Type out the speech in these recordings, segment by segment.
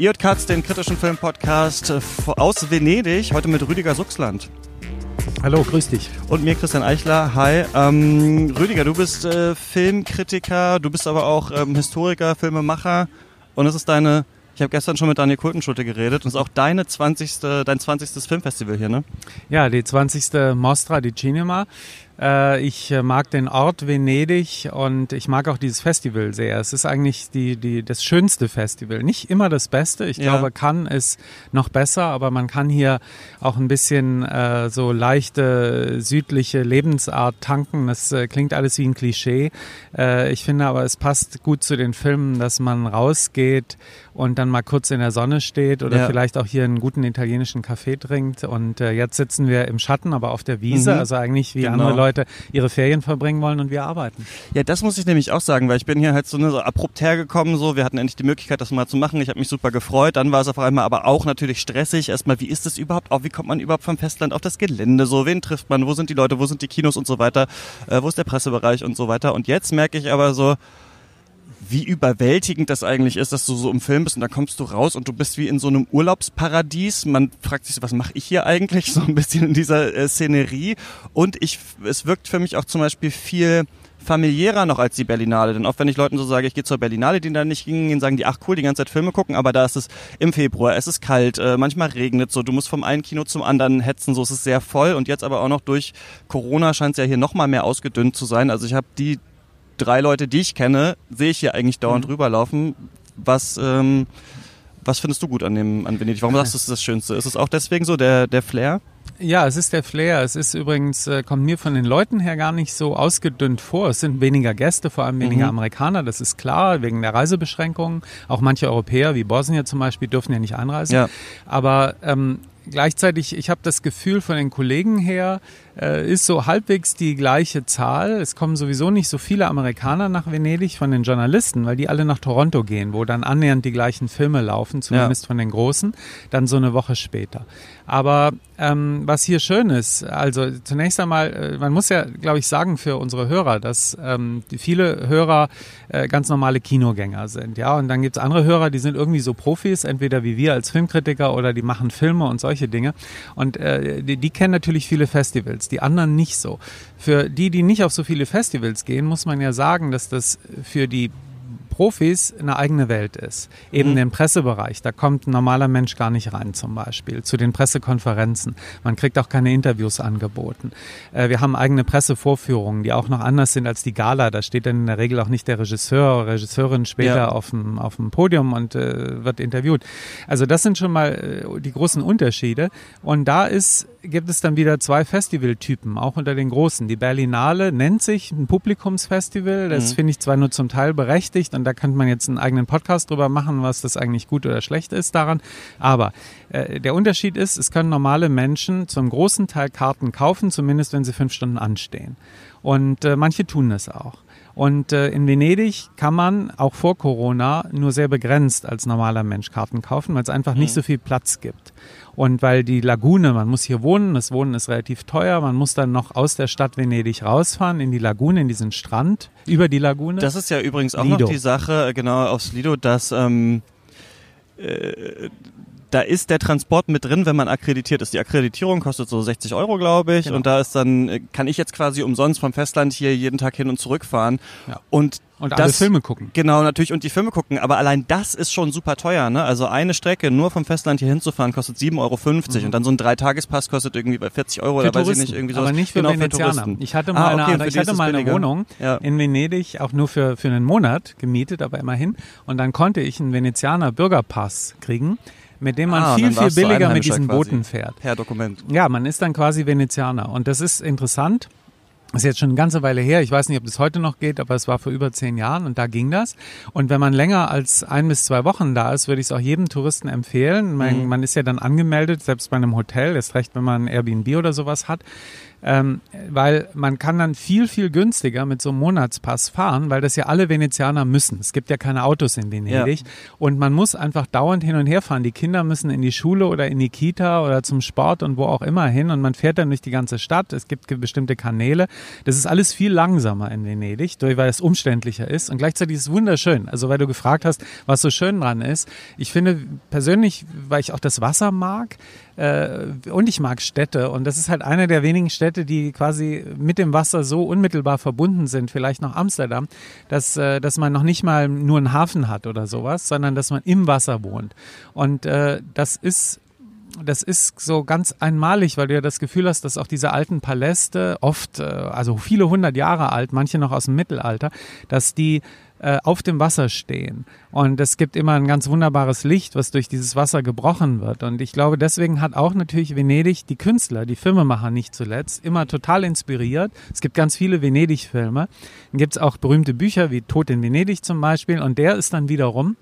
Ihr Katz, den kritischen Filmpodcast äh, aus Venedig, heute mit Rüdiger Suchsland. Hallo, grüß dich. Und mir Christian Eichler. Hi. Ähm, Rüdiger, du bist äh, Filmkritiker, du bist aber auch ähm, Historiker, Filmemacher und es ist deine ich habe gestern schon mit Daniel Kultenschulte geredet und es ist auch deine 20. dein 20. Filmfestival hier, ne? Ja, die 20. Mostra di Cinema. Äh, ich äh, mag den Ort Venedig und ich mag auch dieses Festival sehr. Es ist eigentlich die, die, das schönste Festival. Nicht immer das Beste. Ich ja. glaube, kann ist noch besser, aber man kann hier auch ein bisschen äh, so leichte südliche Lebensart tanken. Das äh, klingt alles wie ein Klischee. Äh, ich finde aber, es passt gut zu den Filmen, dass man rausgeht und dann mal kurz in der Sonne steht oder ja. vielleicht auch hier einen guten italienischen Kaffee trinkt. Und äh, jetzt sitzen wir im Schatten, aber auf der Wiese, mhm. also eigentlich wie genau. andere Leute Leute ihre Ferien verbringen wollen und wir arbeiten. Ja, das muss ich nämlich auch sagen, weil ich bin hier halt so, ne, so abrupt hergekommen, so, wir hatten endlich die Möglichkeit, das mal zu machen. Ich habe mich super gefreut. Dann war es auf einmal aber auch natürlich stressig. Erstmal, wie ist das überhaupt? Auch wie kommt man überhaupt vom Festland auf das Gelände? So, wen trifft man? Wo sind die Leute? Wo sind die Kinos und so weiter? Äh, wo ist der Pressebereich und so weiter? Und jetzt merke ich aber so, wie überwältigend das eigentlich ist, dass du so im Film bist und da kommst du raus und du bist wie in so einem Urlaubsparadies. Man fragt sich, was mache ich hier eigentlich? So ein bisschen in dieser äh, Szenerie. Und ich, es wirkt für mich auch zum Beispiel viel familiärer noch als die Berlinale. Denn oft, wenn ich Leuten so sage, ich gehe zur Berlinale, die da nicht gingen, sagen die, ach cool, die ganze Zeit Filme gucken, aber da ist es im Februar, es ist kalt, äh, manchmal regnet so, du musst vom einen Kino zum anderen hetzen, so es ist sehr voll und jetzt aber auch noch durch Corona scheint es ja hier noch mal mehr ausgedünnt zu sein. Also ich habe die drei Leute, die ich kenne, sehe ich hier eigentlich dauernd mhm. rüberlaufen. Was, ähm, was findest du gut an dem an Venedig? Warum sagst du, es ist das Schönste? Ist es auch deswegen so der, der Flair? Ja, es ist der Flair. Es ist übrigens, äh, kommt mir von den Leuten her gar nicht so ausgedünnt vor. Es sind weniger Gäste, vor allem weniger mhm. Amerikaner, das ist klar, wegen der Reisebeschränkungen. Auch manche Europäer, wie Bosnien zum Beispiel, dürfen ja nicht einreisen. Ja. Aber ähm, gleichzeitig, ich habe das Gefühl von den Kollegen her, äh, ist so halbwegs die gleiche Zahl. Es kommen sowieso nicht so viele Amerikaner nach Venedig von den Journalisten, weil die alle nach Toronto gehen, wo dann annähernd die gleichen Filme laufen, zumindest ja. von den Großen, dann so eine Woche später. Aber ähm, was hier schön ist, also zunächst einmal, äh, man muss ja, glaube ich, sagen für unsere Hörer, dass ähm, viele Hörer äh, ganz normale Kinogänger sind, ja, und dann gibt's andere Hörer, die sind irgendwie so Profis, entweder wie wir als Filmkritiker oder die machen Filme und solche Dinge. Und äh, die, die kennen natürlich viele Festivals die anderen nicht so. Für die, die nicht auf so viele Festivals gehen, muss man ja sagen, dass das für die Profis eine eigene Welt ist. Eben mhm. den Pressebereich, da kommt ein normaler Mensch gar nicht rein zum Beispiel. Zu den Pressekonferenzen. Man kriegt auch keine Interviews angeboten. Äh, wir haben eigene Pressevorführungen, die auch noch anders sind als die Gala. Da steht dann in der Regel auch nicht der Regisseur oder Regisseurin später ja. auf, dem, auf dem Podium und äh, wird interviewt. Also das sind schon mal äh, die großen Unterschiede. Und da ist gibt es dann wieder zwei Festivaltypen, auch unter den großen. Die Berlinale nennt sich ein Publikumsfestival. Das mhm. finde ich zwar nur zum Teil berechtigt und da könnte man jetzt einen eigenen Podcast drüber machen, was das eigentlich gut oder schlecht ist daran. Aber äh, der Unterschied ist, es können normale Menschen zum großen Teil Karten kaufen, zumindest wenn sie fünf Stunden anstehen. Und äh, manche tun das auch. Und äh, in Venedig kann man auch vor Corona nur sehr begrenzt als normaler Mensch Karten kaufen, weil es einfach mhm. nicht so viel Platz gibt. Und weil die Lagune, man muss hier wohnen, das Wohnen ist relativ teuer, man muss dann noch aus der Stadt Venedig rausfahren in die Lagune, in diesen Strand, über die Lagune. Das ist ja übrigens auch Lido. noch die Sache, äh, genau, aufs Lido, dass ähm, äh, da ist der Transport mit drin, wenn man akkreditiert ist. Die Akkreditierung kostet so 60 Euro, glaube ich. Genau. Und da ist dann, äh, kann ich jetzt quasi umsonst vom Festland hier jeden Tag hin und zurück fahren. Ja. Und und alle Filme gucken. Genau, natürlich und die Filme gucken. Aber allein das ist schon super teuer. Ne? Also eine Strecke nur vom Festland hier hinzufahren kostet 7,50 Euro. Mhm. Und dann so ein Dreitagespass kostet irgendwie bei 40 Euro für oder weiß ich nicht. Irgendwie sowas. Aber nicht für genau, Venezianer. Für ich hatte mal, ah, okay, eine, ich hatte mal eine Wohnung ja. in Venedig, auch nur für, für einen Monat gemietet, aber immerhin. Und dann konnte ich einen Venezianer Bürgerpass kriegen mit dem man ah, viel, viel billiger mit diesen Booten fährt. Per Dokument. Ja, man ist dann quasi Venezianer. Und das ist interessant. Das ist jetzt schon eine ganze Weile her. Ich weiß nicht, ob das heute noch geht, aber es war vor über zehn Jahren und da ging das. Und wenn man länger als ein bis zwei Wochen da ist, würde ich es auch jedem Touristen empfehlen. Man, mhm. man ist ja dann angemeldet, selbst bei einem Hotel, ist recht, wenn man ein Airbnb oder sowas hat ähm, weil man kann dann viel, viel günstiger mit so einem Monatspass fahren, weil das ja alle Venezianer müssen. Es gibt ja keine Autos in Venedig ja. und man muss einfach dauernd hin und her fahren. Die Kinder müssen in die Schule oder in die Kita oder zum Sport und wo auch immer hin und man fährt dann durch die ganze Stadt. Es gibt bestimmte Kanäle. Das ist alles viel langsamer in Venedig, weil es umständlicher ist und gleichzeitig ist es wunderschön. Also weil du gefragt hast, was so schön dran ist. Ich finde persönlich, weil ich auch das Wasser mag, äh, und ich mag Städte und das ist halt eine der wenigen Städte, die quasi mit dem Wasser so unmittelbar verbunden sind, vielleicht noch Amsterdam, dass, äh, dass man noch nicht mal nur einen Hafen hat oder sowas, sondern dass man im Wasser wohnt. Und äh, das ist das ist so ganz einmalig, weil du ja das Gefühl hast, dass auch diese alten Paläste, oft, äh, also viele hundert Jahre alt, manche noch aus dem Mittelalter, dass die äh, auf dem Wasser stehen. Und es gibt immer ein ganz wunderbares Licht, was durch dieses Wasser gebrochen wird. Und ich glaube, deswegen hat auch natürlich Venedig die Künstler, die Filmemacher nicht zuletzt, immer total inspiriert. Es gibt ganz viele Venedig-Filme. Dann gibt es auch berühmte Bücher wie Tod in Venedig zum Beispiel. Und der ist dann wiederum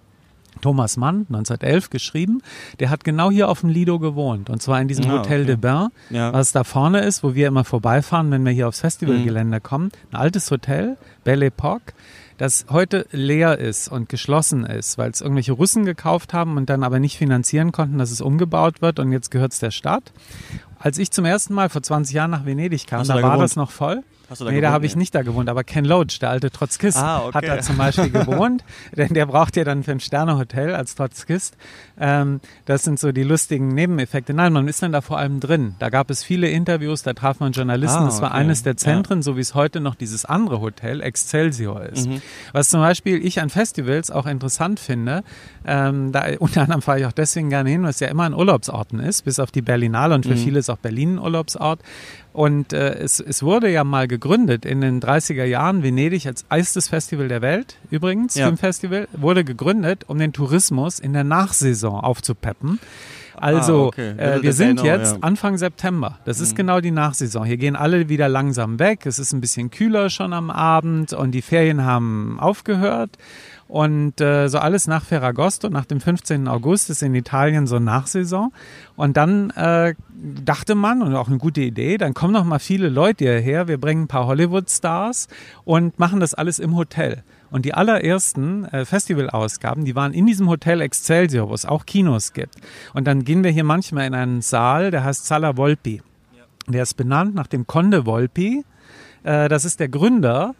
Thomas Mann, 1911 geschrieben, der hat genau hier auf dem Lido gewohnt. Und zwar in diesem ah, Hotel okay. de Bain, ja. was da vorne ist, wo wir immer vorbeifahren, wenn wir hier aufs Festivalgelände mhm. kommen. Ein altes Hotel, Belle Epoque das heute leer ist und geschlossen ist, weil es irgendwelche Russen gekauft haben und dann aber nicht finanzieren konnten, dass es umgebaut wird und jetzt gehört es der Stadt. Als ich zum ersten Mal vor 20 Jahren nach Venedig kam, da, da war das noch voll. Hast du da nee, gewohnt, da habe ich nicht da gewohnt, aber Ken Loach, der alte Trotzkist, ah, okay. hat da zum Beispiel gewohnt, denn der braucht ja dann Fünf-Sterne-Hotel als Trotzkist. Ähm, das sind so die lustigen Nebeneffekte. Nein, man ist dann da vor allem drin. Da gab es viele Interviews, da traf man Journalisten. Ah, das war eines der Zentren, ja. so wie es heute noch dieses andere Hotel, Excelsior, ist. Mhm. Was zum Beispiel ich an Festivals auch interessant finde, ähm, da unter anderem fahre ich auch deswegen gerne hin, weil es ja immer an Urlaubsorten ist, bis auf die Berlinale und für mhm. viele ist auch Berlin ein Urlaubsort. Und äh, es, es wurde ja mal gegründet in den 30er Jahren, Venedig als eistes Festival der Welt, übrigens, ja. Filmfestival, wurde gegründet, um den Tourismus in der Nachsaison aufzupeppen. Also, ah, okay. äh, wir sind jetzt ja. Anfang September. Das ist mhm. genau die Nachsaison. Hier gehen alle wieder langsam weg. Es ist ein bisschen kühler schon am Abend und die Ferien haben aufgehört. Und äh, so alles nach Ferragosto, nach dem 15. August ist in Italien so Nachsaison. Und dann äh, dachte man, und auch eine gute Idee, dann kommen noch mal viele Leute hierher, wir bringen ein paar Hollywood-Stars und machen das alles im Hotel. Und die allerersten äh, Festivalausgaben, die waren in diesem Hotel Excelsior, wo es auch Kinos gibt. Und dann gehen wir hier manchmal in einen Saal, der heißt Sala Volpi. Der ist benannt nach dem Conde Volpi. Äh, das ist der Gründer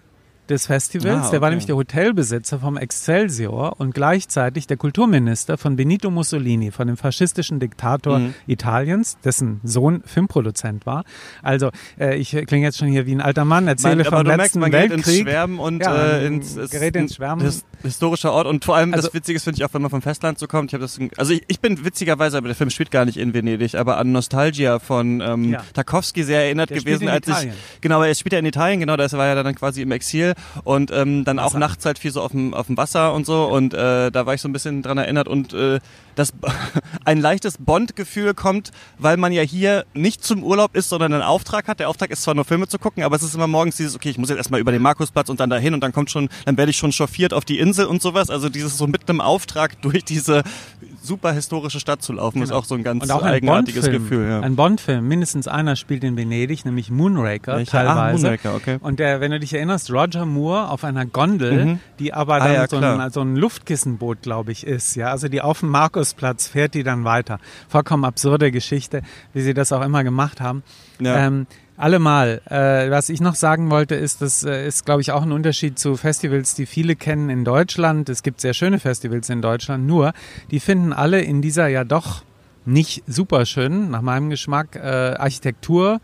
des Festivals. Ah, okay. Der war nämlich der Hotelbesitzer vom Excelsior und gleichzeitig der Kulturminister von Benito Mussolini, von dem faschistischen Diktator mhm. Italiens, dessen Sohn Filmproduzent war. Also äh, ich klinge jetzt schon hier wie ein alter Mann, erzähle man, vom letzten merkst, man Weltkrieg. Ins Schwärmen und ja, äh, ins, gerät ins Schwärmen. His, historischer Ort und vor allem also, das Witzige finde ich auch, wenn man vom Festland so kommt. Ich das, also ich, ich, bin witzigerweise, aber der Film spielt gar nicht in Venedig, aber an Nostalgia von ähm, ja. Tarkovsky sehr erinnert der gewesen, als ich genau, er spielt ja in Italien, genau, das war ja dann quasi im Exil und ähm, dann Wasser. auch nachts halt viel so auf dem, auf dem Wasser und so und äh, da war ich so ein bisschen dran erinnert und äh, das ein leichtes Bond-Gefühl kommt, weil man ja hier nicht zum Urlaub ist, sondern einen Auftrag hat. Der Auftrag ist zwar nur Filme zu gucken, aber es ist immer morgens dieses, okay, ich muss jetzt erstmal über den Markusplatz und dann dahin und dann kommt schon, dann werde ich schon chauffiert auf die Insel und sowas. Also dieses so mit einem Auftrag durch diese super historische Stadt zu laufen, genau. ist auch so ein ganz ein eigenartiges Gefühl. Ja. Ein Bond-Film, mindestens einer spielt in Venedig, nämlich Moonraker Welcher? Ah, teilweise. Ah, Moonraker, okay. Und der, wenn du dich erinnerst, Roger Moore auf einer Gondel, mhm. die aber ah, dann ja, so, ein, so, ein, Luftkissenboot, glaube ich, ist. Ja, also die auf dem Markusplatz fährt die dann weiter. Vollkommen absurde Geschichte, wie sie das auch immer gemacht haben. Ja. Ähm, Allemal. Äh, was ich noch sagen wollte, ist, das äh, ist, glaube ich, auch ein Unterschied zu Festivals, die viele kennen in Deutschland. Es gibt sehr schöne Festivals in Deutschland, nur die finden alle in dieser ja doch nicht super schön, nach meinem Geschmack, äh, Architektur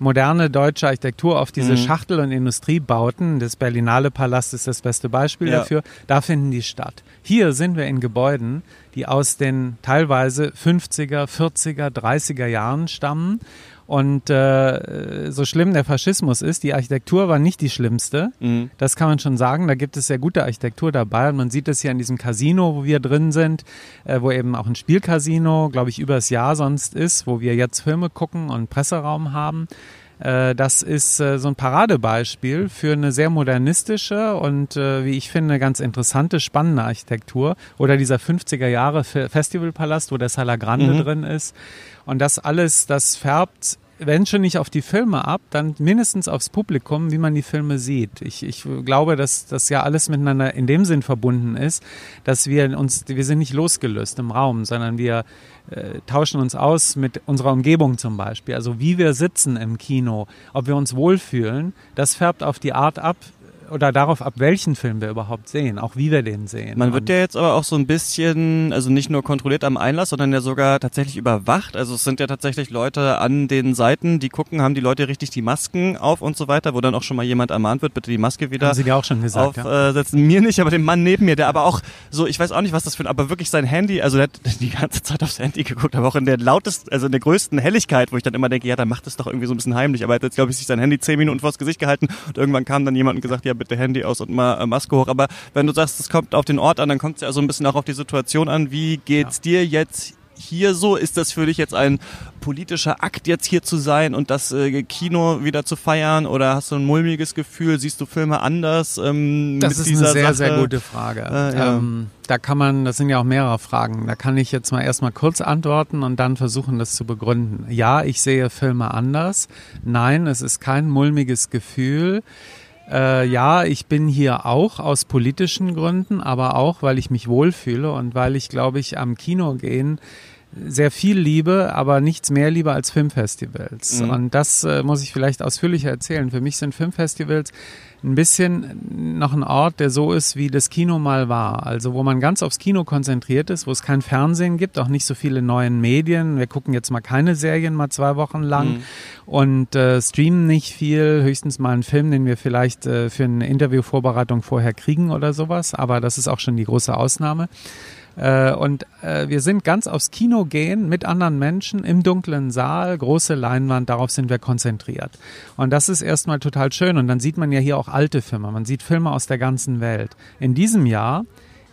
moderne deutsche Architektur auf diese mhm. Schachtel- und Industriebauten. Das Berlinale Palast ist das beste Beispiel ja. dafür. Da finden die statt. Hier sind wir in Gebäuden, die aus den teilweise 50er, 40er, 30er Jahren stammen und äh, so schlimm der Faschismus ist, die Architektur war nicht die schlimmste. Mhm. Das kann man schon sagen. Da gibt es sehr gute Architektur dabei. Und man sieht es hier in diesem Casino, wo wir drin sind, äh, wo eben auch ein Spielcasino, glaube ich, übers Jahr sonst ist, wo wir jetzt Filme gucken und Presseraum haben. Äh, das ist äh, so ein Paradebeispiel für eine sehr modernistische und, äh, wie ich finde, ganz interessante, spannende Architektur. Oder dieser 50er Jahre Festivalpalast, wo der Sala Grande mhm. drin ist. Und das alles, das färbt wenn schon nicht auf die Filme ab, dann mindestens aufs Publikum, wie man die Filme sieht. Ich, ich glaube, dass das ja alles miteinander in dem Sinn verbunden ist, dass wir uns, wir sind nicht losgelöst im Raum, sondern wir äh, tauschen uns aus mit unserer Umgebung zum Beispiel. Also wie wir sitzen im Kino, ob wir uns wohlfühlen, das färbt auf die Art ab, oder darauf ab, welchen Film wir überhaupt sehen, auch wie wir den sehen. Man wird ja jetzt aber auch so ein bisschen, also nicht nur kontrolliert am Einlass, sondern ja sogar tatsächlich überwacht. Also es sind ja tatsächlich Leute an den Seiten, die gucken, haben die Leute richtig die Masken auf und so weiter, wo dann auch schon mal jemand ermahnt wird, bitte die Maske wieder haben Sie ja auch schon gesagt, aufsetzen. Ja. Mir nicht, aber dem Mann neben mir, der aber auch so, ich weiß auch nicht, was das für ein, aber wirklich sein Handy, also der hat die ganze Zeit aufs Handy geguckt, aber auch in der lautesten, also in der größten Helligkeit, wo ich dann immer denke, ja, dann macht es doch irgendwie so ein bisschen heimlich. Aber er hat jetzt, glaube ich, sich sein Handy zehn Minuten vors Gesicht gehalten und irgendwann kam dann jemand und gesagt, ja, bitte Handy aus und mal äh, Maske hoch. Aber wenn du sagst, es kommt auf den Ort an, dann kommt es ja so ein bisschen auch auf die Situation an. Wie geht's ja. dir jetzt hier so? Ist das für dich jetzt ein politischer Akt, jetzt hier zu sein und das äh, Kino wieder zu feiern? Oder hast du ein mulmiges Gefühl? Siehst du Filme anders? Ähm, das ist eine sehr, Sache? sehr gute Frage. Äh, ja. ähm, da kann man, das sind ja auch mehrere Fragen. Da kann ich jetzt mal erstmal kurz antworten und dann versuchen, das zu begründen. Ja, ich sehe Filme anders. Nein, es ist kein mulmiges Gefühl. Äh, ja, ich bin hier auch aus politischen Gründen, aber auch, weil ich mich wohlfühle und weil ich, glaube ich, am Kino gehen sehr viel liebe, aber nichts mehr liebe als Filmfestivals. Mhm. Und das äh, muss ich vielleicht ausführlicher erzählen. Für mich sind Filmfestivals ein bisschen noch ein Ort, der so ist, wie das Kino mal war. Also wo man ganz aufs Kino konzentriert ist, wo es kein Fernsehen gibt, auch nicht so viele neuen Medien. Wir gucken jetzt mal keine Serien mal zwei Wochen lang mhm. und äh, streamen nicht viel, höchstens mal einen Film, den wir vielleicht äh, für eine Interviewvorbereitung vorher kriegen oder sowas. Aber das ist auch schon die große Ausnahme. Äh, und äh, wir sind ganz aufs Kino gehen mit anderen Menschen im dunklen Saal, große Leinwand, darauf sind wir konzentriert. Und das ist erstmal total schön. Und dann sieht man ja hier auch alte Filme. Man sieht Filme aus der ganzen Welt. In diesem Jahr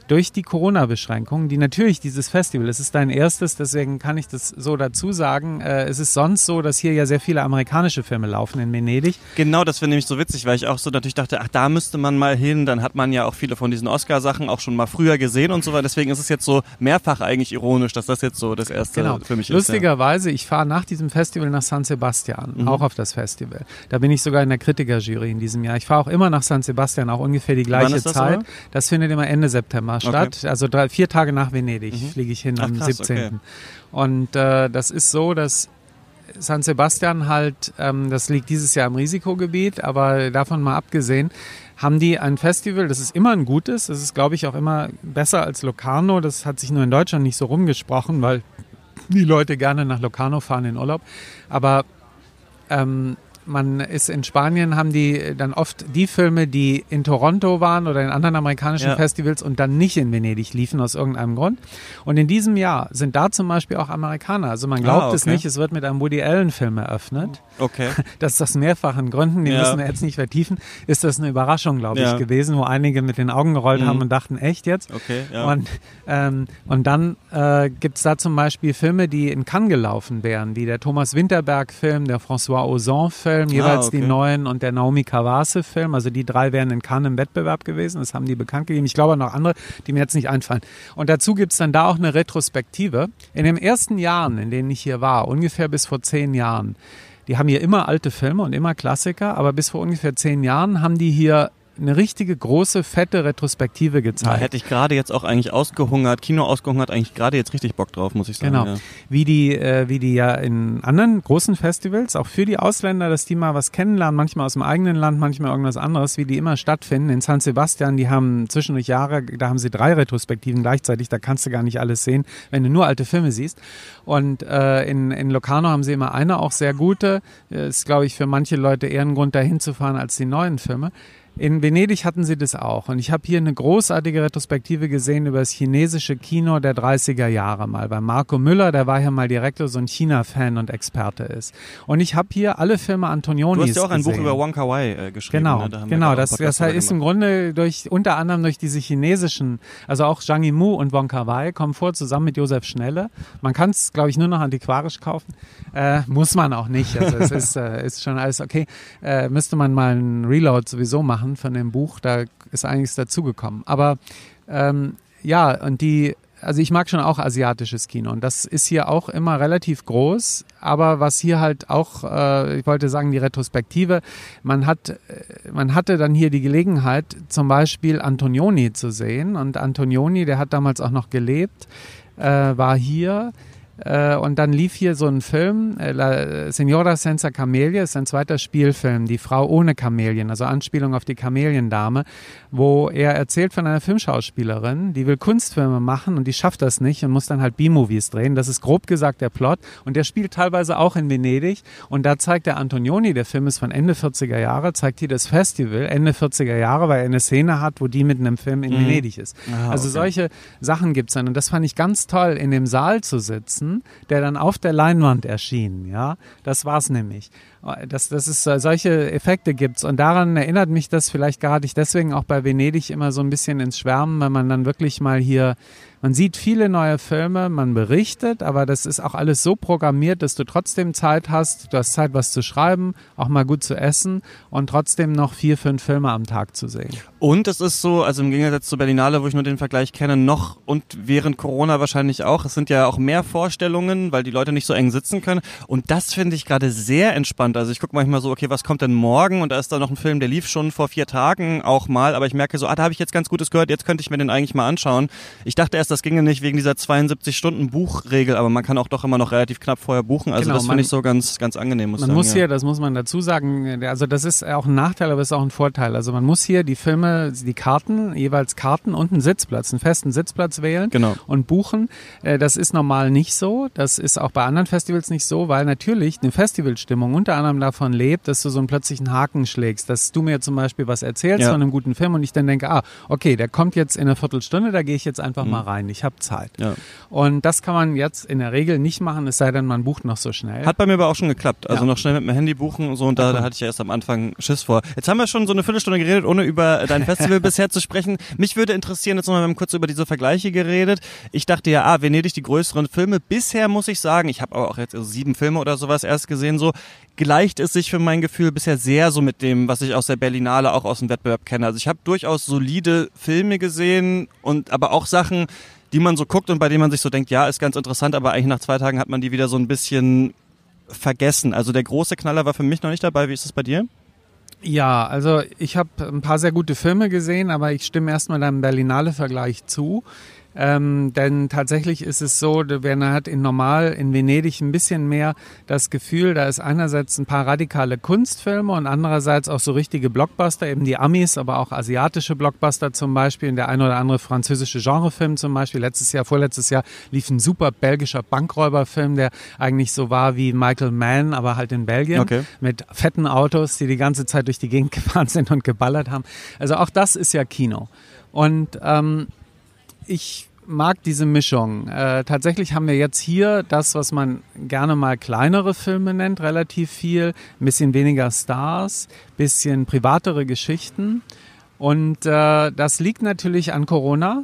durch die Corona-Beschränkungen, die natürlich dieses Festival, es ist dein erstes, deswegen kann ich das so dazu sagen. Äh, es ist sonst so, dass hier ja sehr viele amerikanische Filme laufen in Venedig. Genau, das finde ich so witzig, weil ich auch so natürlich dachte, ach, da müsste man mal hin. Dann hat man ja auch viele von diesen Oscar-Sachen auch schon mal früher gesehen und so weiter. Deswegen ist es jetzt so mehrfach eigentlich ironisch, dass das jetzt so das erste genau. für mich ist. Lustigerweise, ja. ich fahre nach diesem Festival nach San Sebastian, mhm. auch auf das Festival. Da bin ich sogar in der Kritikerjury in diesem Jahr. Ich fahre auch immer nach San Sebastian, auch ungefähr die gleiche das Zeit. So? Das findet immer Ende September statt. Okay. Also drei, vier Tage nach Venedig mhm. fliege ich hin Ach, am krass, 17. Okay. Und äh, das ist so, dass San Sebastian halt, ähm, das liegt dieses Jahr im Risikogebiet, aber davon mal abgesehen, haben die ein Festival, das ist immer ein gutes, das ist glaube ich auch immer besser als Locarno, das hat sich nur in Deutschland nicht so rumgesprochen, weil die Leute gerne nach Locarno fahren in Urlaub, aber ähm, man ist in Spanien, haben die dann oft die Filme, die in Toronto waren oder in anderen amerikanischen ja. Festivals und dann nicht in Venedig liefen aus irgendeinem Grund. Und in diesem Jahr sind da zum Beispiel auch Amerikaner. Also man glaubt ah, okay. es nicht, es wird mit einem Woody Allen Film eröffnet. Okay. Das ist aus mehrfachen Gründen, die ja. müssen wir jetzt nicht vertiefen, ist das eine Überraschung, glaube ja. ich, gewesen, wo einige mit den Augen gerollt mhm. haben und dachten, echt jetzt? Okay. Und, ähm, und dann äh, gibt es da zum Beispiel Filme, die in Cannes gelaufen wären, wie der Thomas Winterberg-Film, der François Ozon-Film, Film, jeweils ah, okay. die neuen und der Naomi Kawase-Film. Also die drei wären in Cannes im Wettbewerb gewesen. Das haben die bekannt gegeben. Ich glaube noch andere, die mir jetzt nicht einfallen. Und dazu gibt es dann da auch eine Retrospektive. In den ersten Jahren, in denen ich hier war, ungefähr bis vor zehn Jahren, die haben hier immer alte Filme und immer Klassiker, aber bis vor ungefähr zehn Jahren haben die hier eine richtige große, fette Retrospektive gezeigt. Da hätte ich gerade jetzt auch eigentlich ausgehungert, Kino ausgehungert, eigentlich gerade jetzt richtig Bock drauf, muss ich sagen. Genau. Ja. Wie die, äh, wie die ja in anderen großen Festivals, auch für die Ausländer, dass die mal was kennenlernen, manchmal aus dem eigenen Land, manchmal irgendwas anderes, wie die immer stattfinden. In San Sebastian, die haben zwischendurch Jahre, da haben sie drei Retrospektiven gleichzeitig, da kannst du gar nicht alles sehen, wenn du nur alte Filme siehst. Und äh, in, in Locarno haben sie immer eine auch sehr gute, ist glaube ich für manche Leute eher ein Grund dahin zu fahren als die neuen Filme. In Venedig hatten sie das auch. Und ich habe hier eine großartige Retrospektive gesehen über das chinesische Kino der 30er Jahre mal. Bei Marco Müller, der war hier mal Direktor, so ein China-Fan und Experte ist. Und ich habe hier alle Filme Antonionis Du hast ja auch ein gesehen. Buch über Wong Kar Wai äh, geschrieben. Genau, ne? genau. Das, das ist im Grunde durch, unter anderem durch diese chinesischen, also auch Zhang Yimou und Wong Kar Wai kommen vor, zusammen mit Josef Schnelle. Man kann es, glaube ich, nur noch antiquarisch kaufen. Äh, muss man auch nicht. Also es ist, äh, ist schon alles okay. Äh, müsste man mal einen Reload sowieso machen von dem Buch. Da ist einiges dazugekommen. Aber ähm, ja, und die also ich mag schon auch asiatisches Kino und das ist hier auch immer relativ groß, aber was hier halt auch, äh, ich wollte sagen, die Retrospektive, man hat, äh, man hatte dann hier die Gelegenheit, zum Beispiel Antonioni zu sehen und Antonioni, der hat damals auch noch gelebt, äh, war hier und dann lief hier so ein Film, äh, La Signora Senza Camelie, ist ein zweiter Spielfilm, Die Frau ohne Kamelien, also Anspielung auf die Kameliendame, wo er erzählt von einer Filmschauspielerin, die will Kunstfilme machen und die schafft das nicht und muss dann halt B-Movies drehen. Das ist grob gesagt der Plot und der spielt teilweise auch in Venedig und da zeigt der Antonioni, der Film ist von Ende 40er Jahre, zeigt hier das Festival Ende 40er Jahre, weil er eine Szene hat, wo die mit einem Film in mhm. Venedig ist. Ah, also okay. solche Sachen gibt's dann und das fand ich ganz toll, in dem Saal zu sitzen Johnson, der dann auf der Leinwand erschien. Ja, das war's nämlich. Das, das ist, solche Effekte gibt's und daran erinnert mich das vielleicht gerade ich deswegen auch bei Venedig immer so ein bisschen ins Schwärmen, wenn man dann wirklich mal hier man sieht viele neue Filme, man berichtet, aber das ist auch alles so programmiert, dass du trotzdem Zeit hast, du hast Zeit, was zu schreiben, auch mal gut zu essen und trotzdem noch vier, fünf Filme am Tag zu sehen. Und es ist so, also im Gegensatz zu Berlinale, wo ich nur den Vergleich kenne, noch und während Corona wahrscheinlich auch, es sind ja auch mehr Vorstellungen, weil die Leute nicht so eng sitzen können. Und das finde ich gerade sehr entspannt. Also ich gucke manchmal so, okay, was kommt denn morgen? Und da ist da noch ein Film, der lief schon vor vier Tagen auch mal, aber ich merke so, ah, da habe ich jetzt ganz Gutes gehört, jetzt könnte ich mir den eigentlich mal anschauen. Ich dachte erst, das ginge nicht wegen dieser 72-Stunden-Buchregel, aber man kann auch doch immer noch relativ knapp vorher buchen. Also genau, das finde ich so ganz, ganz angenehm. Muss man sagen, muss hier, das muss man dazu sagen, also das ist auch ein Nachteil, aber es ist auch ein Vorteil. Also man muss hier die Filme, die Karten, jeweils Karten und einen Sitzplatz, einen festen Sitzplatz wählen genau. und buchen. Äh, das ist normal nicht so. Das ist auch bei anderen Festivals nicht so, weil natürlich eine Festivalstimmung unter anderem davon lebt, dass du so einen plötzlichen Haken schlägst, dass du mir zum Beispiel was erzählst ja. von einem guten Film und ich dann denke, ah, okay, der kommt jetzt in einer Viertelstunde, da gehe ich jetzt einfach mhm. mal rein. Ich habe Zeit. Ja. Und das kann man jetzt in der Regel nicht machen, es sei denn, man bucht noch so schnell. Hat bei mir aber auch schon geklappt. Also ja. noch schnell mit dem Handy buchen und so und da, da hatte ich ja erst am Anfang Schiss vor. Jetzt haben wir schon so eine Viertelstunde geredet, ohne über dein Festival bisher zu sprechen. Mich würde interessieren, jetzt nochmal kurz über diese Vergleiche geredet. Ich dachte ja, ah, Venedig die größeren Filme. Bisher muss ich sagen, ich habe aber auch jetzt sieben Filme oder sowas erst gesehen, so gleicht es sich für mein Gefühl bisher sehr so mit dem, was ich aus der Berlinale auch aus dem Wettbewerb kenne. Also ich habe durchaus solide Filme gesehen und aber auch Sachen, die man so guckt und bei denen man sich so denkt, ja, ist ganz interessant, aber eigentlich nach zwei Tagen hat man die wieder so ein bisschen vergessen. Also der große Knaller war für mich noch nicht dabei. Wie ist es bei dir? Ja, also ich habe ein paar sehr gute Filme gesehen, aber ich stimme erstmal deinem Berlinale-Vergleich zu. Ähm, denn tatsächlich ist es so, man hat in normal in Venedig ein bisschen mehr das Gefühl, da ist einerseits ein paar radikale Kunstfilme und andererseits auch so richtige Blockbuster, eben die Amis, aber auch asiatische Blockbuster zum Beispiel, der ein oder andere französische Genrefilm zum Beispiel. Letztes Jahr, vorletztes Jahr lief ein super belgischer Bankräuberfilm, der eigentlich so war wie Michael Mann, aber halt in Belgien okay. mit fetten Autos, die die ganze Zeit durch die Gegend gefahren sind und geballert haben. Also auch das ist ja Kino. Und ähm, ich mag diese Mischung. Äh, tatsächlich haben wir jetzt hier das, was man gerne mal kleinere Filme nennt, relativ viel, ein bisschen weniger Stars, bisschen privatere Geschichten. Und äh, das liegt natürlich an Corona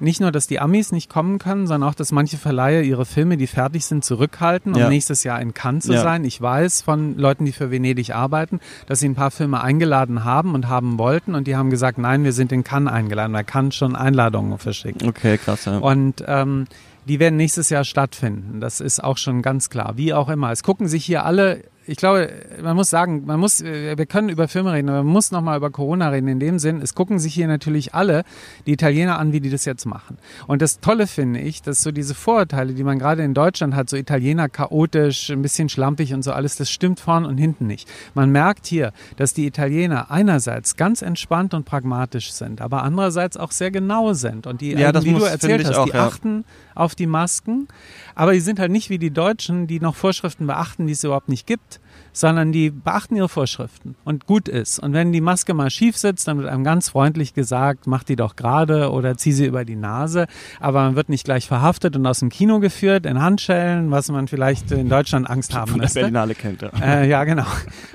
nicht nur, dass die Amis nicht kommen können, sondern auch, dass manche Verleiher ihre Filme, die fertig sind, zurückhalten, um ja. nächstes Jahr in Cannes zu ja. sein. Ich weiß von Leuten, die für Venedig arbeiten, dass sie ein paar Filme eingeladen haben und haben wollten und die haben gesagt, nein, wir sind in Cannes eingeladen, weil Cannes schon Einladungen verschickt. Okay, krass. Ja. Und ähm, die werden nächstes Jahr stattfinden. Das ist auch schon ganz klar. Wie auch immer. Es gucken sich hier alle ich glaube, man muss sagen, man muss, wir können über Filme reden, aber man muss nochmal über Corona reden. In dem Sinn, es gucken sich hier natürlich alle die Italiener an, wie die das jetzt machen. Und das Tolle finde ich, dass so diese Vorurteile, die man gerade in Deutschland hat, so Italiener chaotisch, ein bisschen schlampig und so alles, das stimmt vorn und hinten nicht. Man merkt hier, dass die Italiener einerseits ganz entspannt und pragmatisch sind, aber andererseits auch sehr genau sind. Und die, ja, das wie muss, du erzählt hast, auch, die ja. achten auf die Masken, aber die sind halt nicht wie die Deutschen, die noch Vorschriften beachten, die es überhaupt nicht gibt sondern die beachten ihre Vorschriften und gut ist. Und wenn die Maske mal schief sitzt, dann wird einem ganz freundlich gesagt, mach die doch gerade oder zieh sie über die Nase. Aber man wird nicht gleich verhaftet und aus dem Kino geführt in Handschellen, was man vielleicht in Deutschland Angst haben Von müsste. Berlinale kennt, ja. Äh, ja, genau.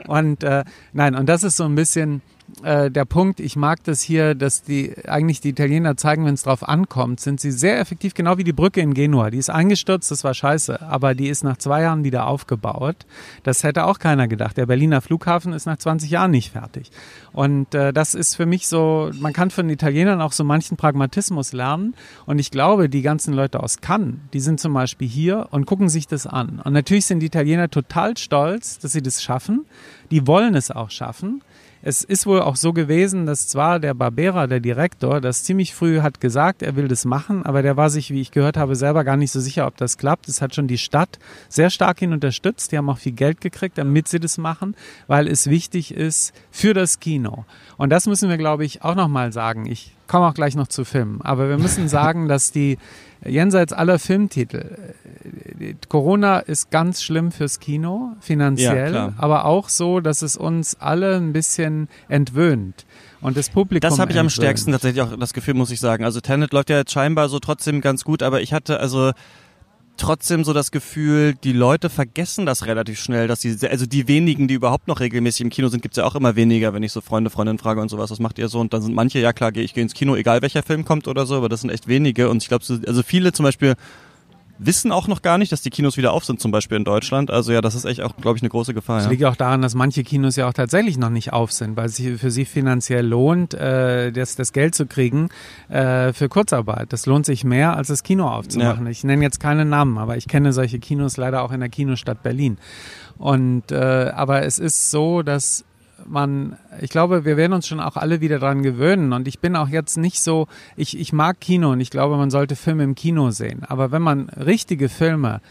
Und äh, nein, und das ist so ein bisschen äh, der Punkt, ich mag das hier, dass die eigentlich die Italiener zeigen, wenn es drauf ankommt, sind sie sehr effektiv, genau wie die Brücke in Genua. Die ist eingestürzt, das war scheiße, aber die ist nach zwei Jahren wieder aufgebaut. Das hätte auch keiner gedacht. Der Berliner Flughafen ist nach 20 Jahren nicht fertig. Und äh, das ist für mich so, man kann von Italienern auch so manchen Pragmatismus lernen. Und ich glaube, die ganzen Leute aus Cannes, die sind zum Beispiel hier und gucken sich das an. Und natürlich sind die Italiener total stolz, dass sie das schaffen. Die wollen es auch schaffen. Es ist wohl auch so gewesen, dass zwar der Barbera, der Direktor, das ziemlich früh hat gesagt, er will das machen, aber der war sich, wie ich gehört habe, selber gar nicht so sicher, ob das klappt. Es hat schon die Stadt sehr stark ihn unterstützt. Die haben auch viel Geld gekriegt, damit sie das machen, weil es wichtig ist für das Kino. Und das müssen wir, glaube ich, auch nochmal sagen. Ich komme auch gleich noch zu Filmen. Aber wir müssen sagen, dass die jenseits aller Filmtitel, Corona ist ganz schlimm fürs Kino, finanziell, ja, aber auch so, dass es uns alle ein bisschen entwöhnt. Und das Publikum. Das habe ich am stärksten tatsächlich auch das Gefühl, muss ich sagen. Also Tenet läuft ja jetzt scheinbar so trotzdem ganz gut, aber ich hatte also trotzdem so das Gefühl, die Leute vergessen das relativ schnell, dass sie, also die wenigen, die überhaupt noch regelmäßig im Kino sind, gibt's ja auch immer weniger, wenn ich so Freunde, Freundinnen frage und sowas, was macht ihr so? Und dann sind manche, ja klar, ich gehe ins Kino, egal welcher Film kommt oder so, aber das sind echt wenige. Und ich glaube, also viele zum Beispiel wissen auch noch gar nicht, dass die Kinos wieder auf sind, zum Beispiel in Deutschland. Also ja, das ist echt auch, glaube ich, eine große Gefahr. Das ja. liegt auch daran, dass manche Kinos ja auch tatsächlich noch nicht auf sind, weil es sich für sie finanziell lohnt, äh, das, das Geld zu kriegen äh, für Kurzarbeit. Das lohnt sich mehr, als das Kino aufzumachen. Ja. Ich nenne jetzt keine Namen, aber ich kenne solche Kinos leider auch in der Kinostadt Berlin. Und äh, aber es ist so, dass man, ich glaube, wir werden uns schon auch alle wieder dran gewöhnen. Und ich bin auch jetzt nicht so, ich, ich mag Kino und ich glaube, man sollte Filme im Kino sehen. Aber wenn man richtige Filme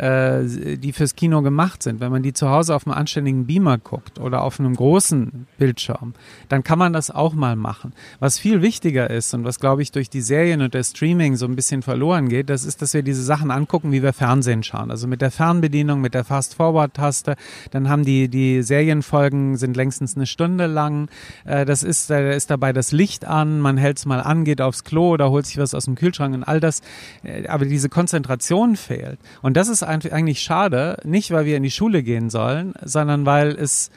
äh, die fürs Kino gemacht sind, wenn man die zu Hause auf einem anständigen Beamer guckt oder auf einem großen Bildschirm, dann kann man das auch mal machen. Was viel wichtiger ist und was, glaube ich, durch die Serien und der Streaming so ein bisschen verloren geht, das ist, dass wir diese Sachen angucken, wie wir Fernsehen schauen. Also mit der Fernbedienung, mit der Fast-Forward-Taste, dann haben die, die Serienfolgen sind längstens eine Stunde lang. Äh, das ist, da ist dabei das Licht an, man hält es mal an, geht aufs Klo oder holt sich was aus dem Kühlschrank und all das. Äh, aber diese Konzentration fehlt. Und das ist eigentlich schade, nicht weil wir in die Schule gehen sollen, sondern weil es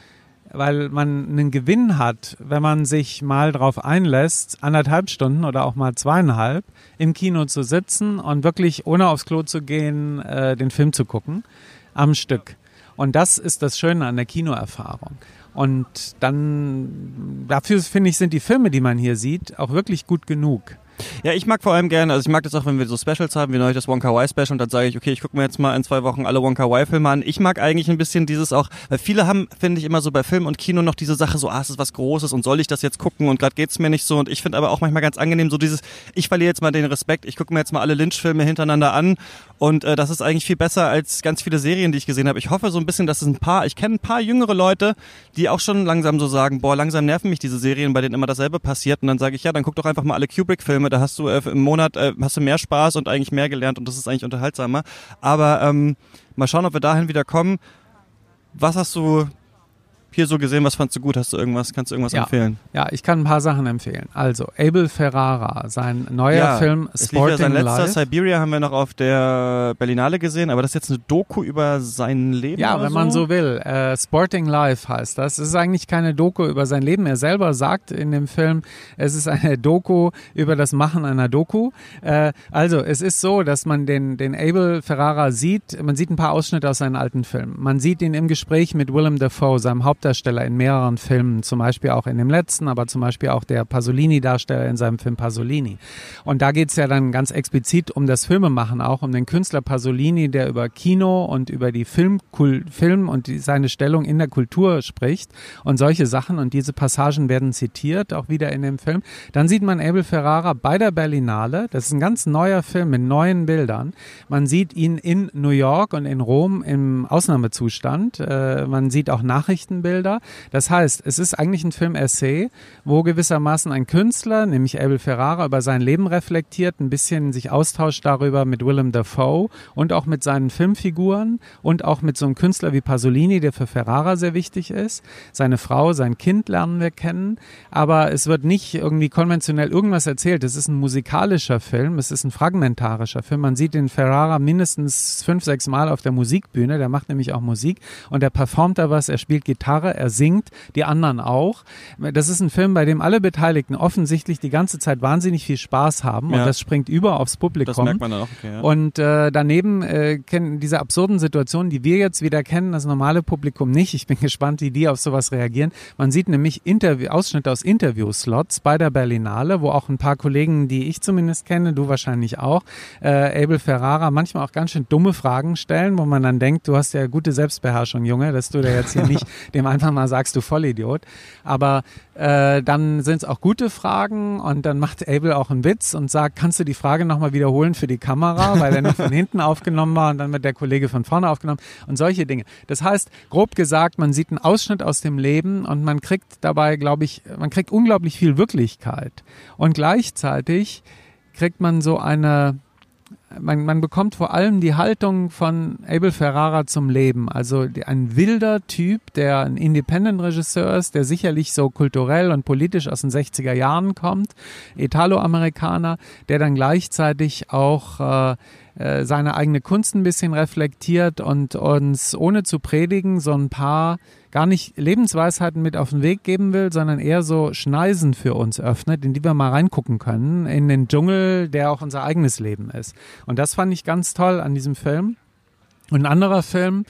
weil man einen Gewinn hat, wenn man sich mal darauf einlässt, anderthalb Stunden oder auch mal zweieinhalb im Kino zu sitzen und wirklich ohne aufs Klo zu gehen, äh, den Film zu gucken am Stück. Und das ist das Schöne an der Kinoerfahrung. Und dann, dafür finde ich, sind die Filme, die man hier sieht, auch wirklich gut genug. Ja, ich mag vor allem gerne, also ich mag das auch, wenn wir so Specials haben, wie neulich das Wonka Y Special und dann sage ich, okay, ich gucke mir jetzt mal in zwei Wochen alle Wonka Y Filme an. Ich mag eigentlich ein bisschen dieses auch, weil viele haben, finde ich, immer so bei Film und Kino noch diese Sache so, ah, es ist was Großes und soll ich das jetzt gucken und gerade geht's mir nicht so und ich finde aber auch manchmal ganz angenehm so dieses, ich verliere jetzt mal den Respekt, ich gucke mir jetzt mal alle Lynch-Filme hintereinander an und äh, das ist eigentlich viel besser als ganz viele Serien, die ich gesehen habe. Ich hoffe so ein bisschen, dass es ein paar, ich kenne ein paar jüngere Leute, die auch schon langsam so sagen, boah, langsam nerven mich diese Serien, bei denen immer dasselbe passiert und dann sage ich, ja, dann guck doch einfach mal alle Kubrick-Filme, da hast du äh, im Monat äh, hast du mehr Spaß und eigentlich mehr gelernt und das ist eigentlich unterhaltsamer. Aber ähm, mal schauen, ob wir dahin wieder kommen. Was hast du hier so gesehen? Was fandst du gut? Hast du irgendwas, kannst du irgendwas ja. empfehlen? Ja, ich kann ein paar Sachen empfehlen. Also, Abel Ferrara, sein neuer ja, Film Sporting ja sein letzter Life. Siberia haben wir noch auf der Berlinale gesehen, aber das ist jetzt eine Doku über sein Leben. Ja, wenn so? man so will. Äh, Sporting Life heißt das. Es ist eigentlich keine Doku über sein Leben. Er selber sagt in dem Film, es ist eine Doku über das Machen einer Doku. Äh, also, es ist so, dass man den, den Abel Ferrara sieht. Man sieht ein paar Ausschnitte aus seinen alten Filmen. Man sieht ihn im Gespräch mit Willem Dafoe, seinem Haupt Hauptdarsteller in mehreren Filmen, zum Beispiel auch in dem letzten, aber zum Beispiel auch der Pasolini-Darsteller in seinem Film Pasolini. Und da geht es ja dann ganz explizit um das Filmemachen auch, um den Künstler Pasolini, der über Kino und über die Film, Film und die, seine Stellung in der Kultur spricht und solche Sachen. Und diese Passagen werden zitiert, auch wieder in dem Film. Dann sieht man Abel Ferrara bei der Berlinale. Das ist ein ganz neuer Film mit neuen Bildern. Man sieht ihn in New York und in Rom im Ausnahmezustand. Äh, man sieht auch Nachrichtenbilder Bilder. Das heißt, es ist eigentlich ein Film-Essay, wo gewissermaßen ein Künstler, nämlich Abel Ferrara, über sein Leben reflektiert, ein bisschen sich austauscht darüber mit Willem Dafoe und auch mit seinen Filmfiguren und auch mit so einem Künstler wie Pasolini, der für Ferrara sehr wichtig ist. Seine Frau, sein Kind lernen wir kennen, aber es wird nicht irgendwie konventionell irgendwas erzählt. Es ist ein musikalischer Film, es ist ein fragmentarischer Film. Man sieht den Ferrara mindestens fünf, sechs Mal auf der Musikbühne, der macht nämlich auch Musik und er performt da was, er spielt Gitarre Gitarre, er singt, die anderen auch. Das ist ein Film, bei dem alle Beteiligten offensichtlich die ganze Zeit wahnsinnig viel Spaß haben ja. und das springt über aufs Publikum. Das merkt man dann auch. Okay, ja. Und äh, daneben äh, kennen diese absurden Situationen, die wir jetzt wieder kennen, das normale Publikum nicht. Ich bin gespannt, wie die auf sowas reagieren. Man sieht nämlich Interview Ausschnitte aus Interviewslots bei der Berlinale, wo auch ein paar Kollegen, die ich zumindest kenne, du wahrscheinlich auch, äh, Abel Ferrara manchmal auch ganz schön dumme Fragen stellen, wo man dann denkt, du hast ja gute Selbstbeherrschung, Junge, dass du da jetzt hier nicht dem einfach mal sagst, du Vollidiot. Aber äh, dann sind es auch gute Fragen und dann macht Abel auch einen Witz und sagt, kannst du die Frage nochmal wiederholen für die Kamera, weil er nicht von hinten aufgenommen war und dann wird der Kollege von vorne aufgenommen und solche Dinge. Das heißt, grob gesagt, man sieht einen Ausschnitt aus dem Leben und man kriegt dabei, glaube ich, man kriegt unglaublich viel Wirklichkeit und gleichzeitig kriegt man so eine man, man bekommt vor allem die Haltung von Abel Ferrara zum Leben. Also ein wilder Typ, der ein Independent-Regisseur ist, der sicherlich so kulturell und politisch aus den 60er Jahren kommt, Italo-Amerikaner, der dann gleichzeitig auch äh, äh, seine eigene Kunst ein bisschen reflektiert und uns ohne zu predigen so ein paar gar nicht Lebensweisheiten mit auf den Weg geben will, sondern eher so Schneisen für uns öffnet, in die wir mal reingucken können, in den Dschungel, der auch unser eigenes Leben ist. Und das fand ich ganz toll an diesem Film. Und ein anderer Film,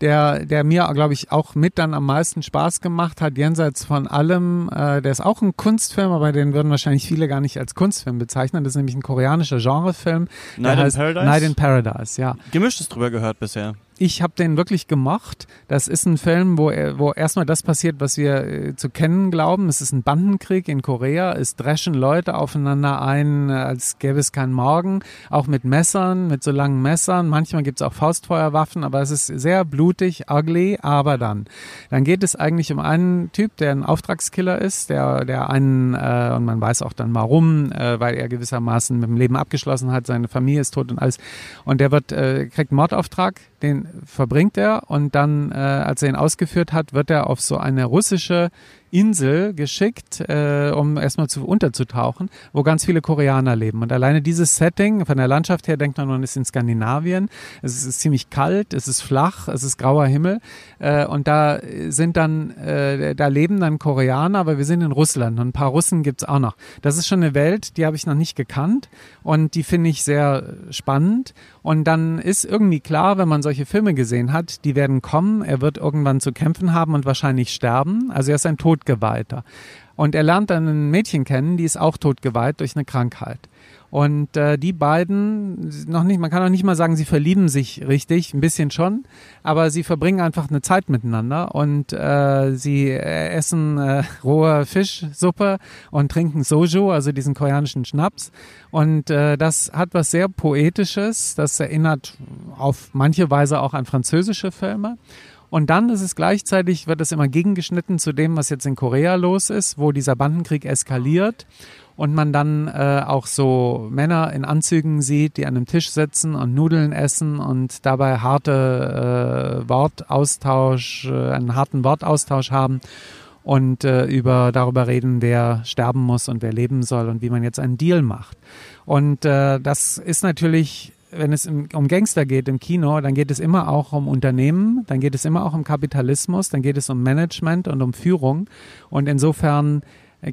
der, der mir, glaube ich, auch mit dann am meisten Spaß gemacht hat, jenseits von allem. Äh, der ist auch ein Kunstfilm, aber den würden wahrscheinlich viele gar nicht als Kunstfilm bezeichnen. Das ist nämlich ein koreanischer Genrefilm. Night in Paradise? Night in Paradise, ja. Gemischtes drüber gehört bisher ich habe den wirklich gemocht. Das ist ein Film, wo, wo erstmal das passiert, was wir äh, zu kennen glauben. Es ist ein Bandenkrieg in Korea. Es dreschen Leute aufeinander ein, äh, als gäbe es keinen Morgen. Auch mit Messern, mit so langen Messern. Manchmal gibt es auch Faustfeuerwaffen, aber es ist sehr blutig, ugly. Aber dann, dann geht es eigentlich um einen Typ, der ein Auftragskiller ist, der, der einen, äh, und man weiß auch dann warum, äh, weil er gewissermaßen mit dem Leben abgeschlossen hat, seine Familie ist tot und alles. Und der wird, äh, kriegt Mordauftrag, den verbringt er und dann, äh, als er ihn ausgeführt hat, wird er auf so eine russische Insel geschickt, äh, um erstmal zu unterzutauchen, wo ganz viele Koreaner leben. Und alleine dieses Setting, von der Landschaft her denkt man, man ist in Skandinavien. Es ist ziemlich kalt, es ist flach, es ist grauer Himmel. Äh, und da sind dann, äh, da leben dann Koreaner, aber wir sind in Russland und ein paar Russen gibt's auch noch. Das ist schon eine Welt, die habe ich noch nicht gekannt und die finde ich sehr spannend. Und dann ist irgendwie klar, wenn man solche Filme gesehen hat, die werden kommen, er wird irgendwann zu kämpfen haben und wahrscheinlich sterben. Also er ist ein Todgeweihter. Und er lernt dann ein Mädchen kennen, die ist auch totgeweiht durch eine Krankheit. Und äh, die beiden, noch nicht, man kann auch nicht mal sagen, sie verlieben sich richtig, ein bisschen schon, aber sie verbringen einfach eine Zeit miteinander und äh, sie äh, essen äh, rohe Fischsuppe und trinken Soju, also diesen koreanischen Schnaps. Und äh, das hat was sehr Poetisches, das erinnert auf manche Weise auch an französische Filme. Und dann ist es gleichzeitig, wird es immer gegengeschnitten zu dem, was jetzt in Korea los ist, wo dieser Bandenkrieg eskaliert und man dann äh, auch so Männer in Anzügen sieht, die an einem Tisch sitzen und Nudeln essen und dabei harte äh, Wortaustausch, äh, einen harten Wortaustausch haben und äh, über darüber reden, wer sterben muss und wer leben soll und wie man jetzt einen Deal macht. Und äh, das ist natürlich wenn es um Gangster geht im Kino, dann geht es immer auch um Unternehmen, dann geht es immer auch um Kapitalismus, dann geht es um Management und um Führung. Und insofern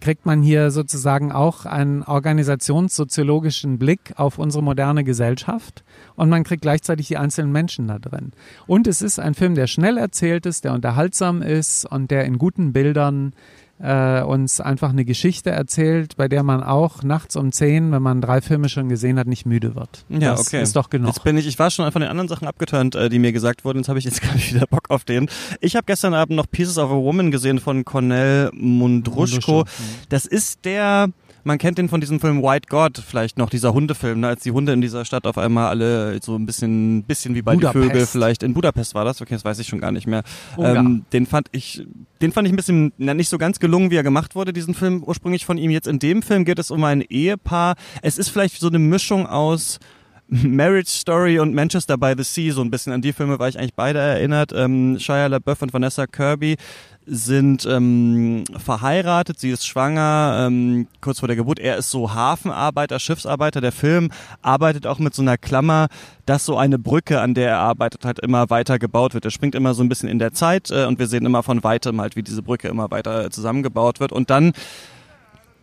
kriegt man hier sozusagen auch einen organisationssoziologischen Blick auf unsere moderne Gesellschaft und man kriegt gleichzeitig die einzelnen Menschen da drin. Und es ist ein Film, der schnell erzählt ist, der unterhaltsam ist und der in guten Bildern äh, uns einfach eine Geschichte erzählt, bei der man auch nachts um zehn, wenn man drei Filme schon gesehen hat, nicht müde wird. Ja, das okay. ist doch genug. Jetzt bin ich, ich war schon von den anderen Sachen abgeturnt, äh, die mir gesagt wurden. Jetzt habe ich jetzt gar nicht wieder Bock auf den. Ich habe gestern Abend noch Pieces of a Woman gesehen von Cornel Mundruschko. Das ist der man kennt den von diesem Film White God vielleicht noch, dieser Hundefilm, ne, als die Hunde in dieser Stadt auf einmal alle so ein bisschen, bisschen wie bei Budapest. die Vögel vielleicht. In Budapest war das, okay, das weiß ich schon gar nicht mehr. Ähm, den fand ich, den fand ich ein bisschen, na, nicht so ganz gelungen, wie er gemacht wurde, diesen Film ursprünglich von ihm. Jetzt in dem Film geht es um ein Ehepaar. Es ist vielleicht so eine Mischung aus Marriage Story und Manchester by the Sea, so ein bisschen an die Filme war ich eigentlich beide erinnert. Ähm, Shia LaBeouf und Vanessa Kirby sind ähm, verheiratet, sie ist schwanger, ähm, kurz vor der Geburt. Er ist so Hafenarbeiter, Schiffsarbeiter. Der Film arbeitet auch mit so einer Klammer, dass so eine Brücke, an der er arbeitet, halt immer weiter gebaut wird. Er springt immer so ein bisschen in der Zeit äh, und wir sehen immer von weitem halt, wie diese Brücke immer weiter zusammengebaut wird. Und dann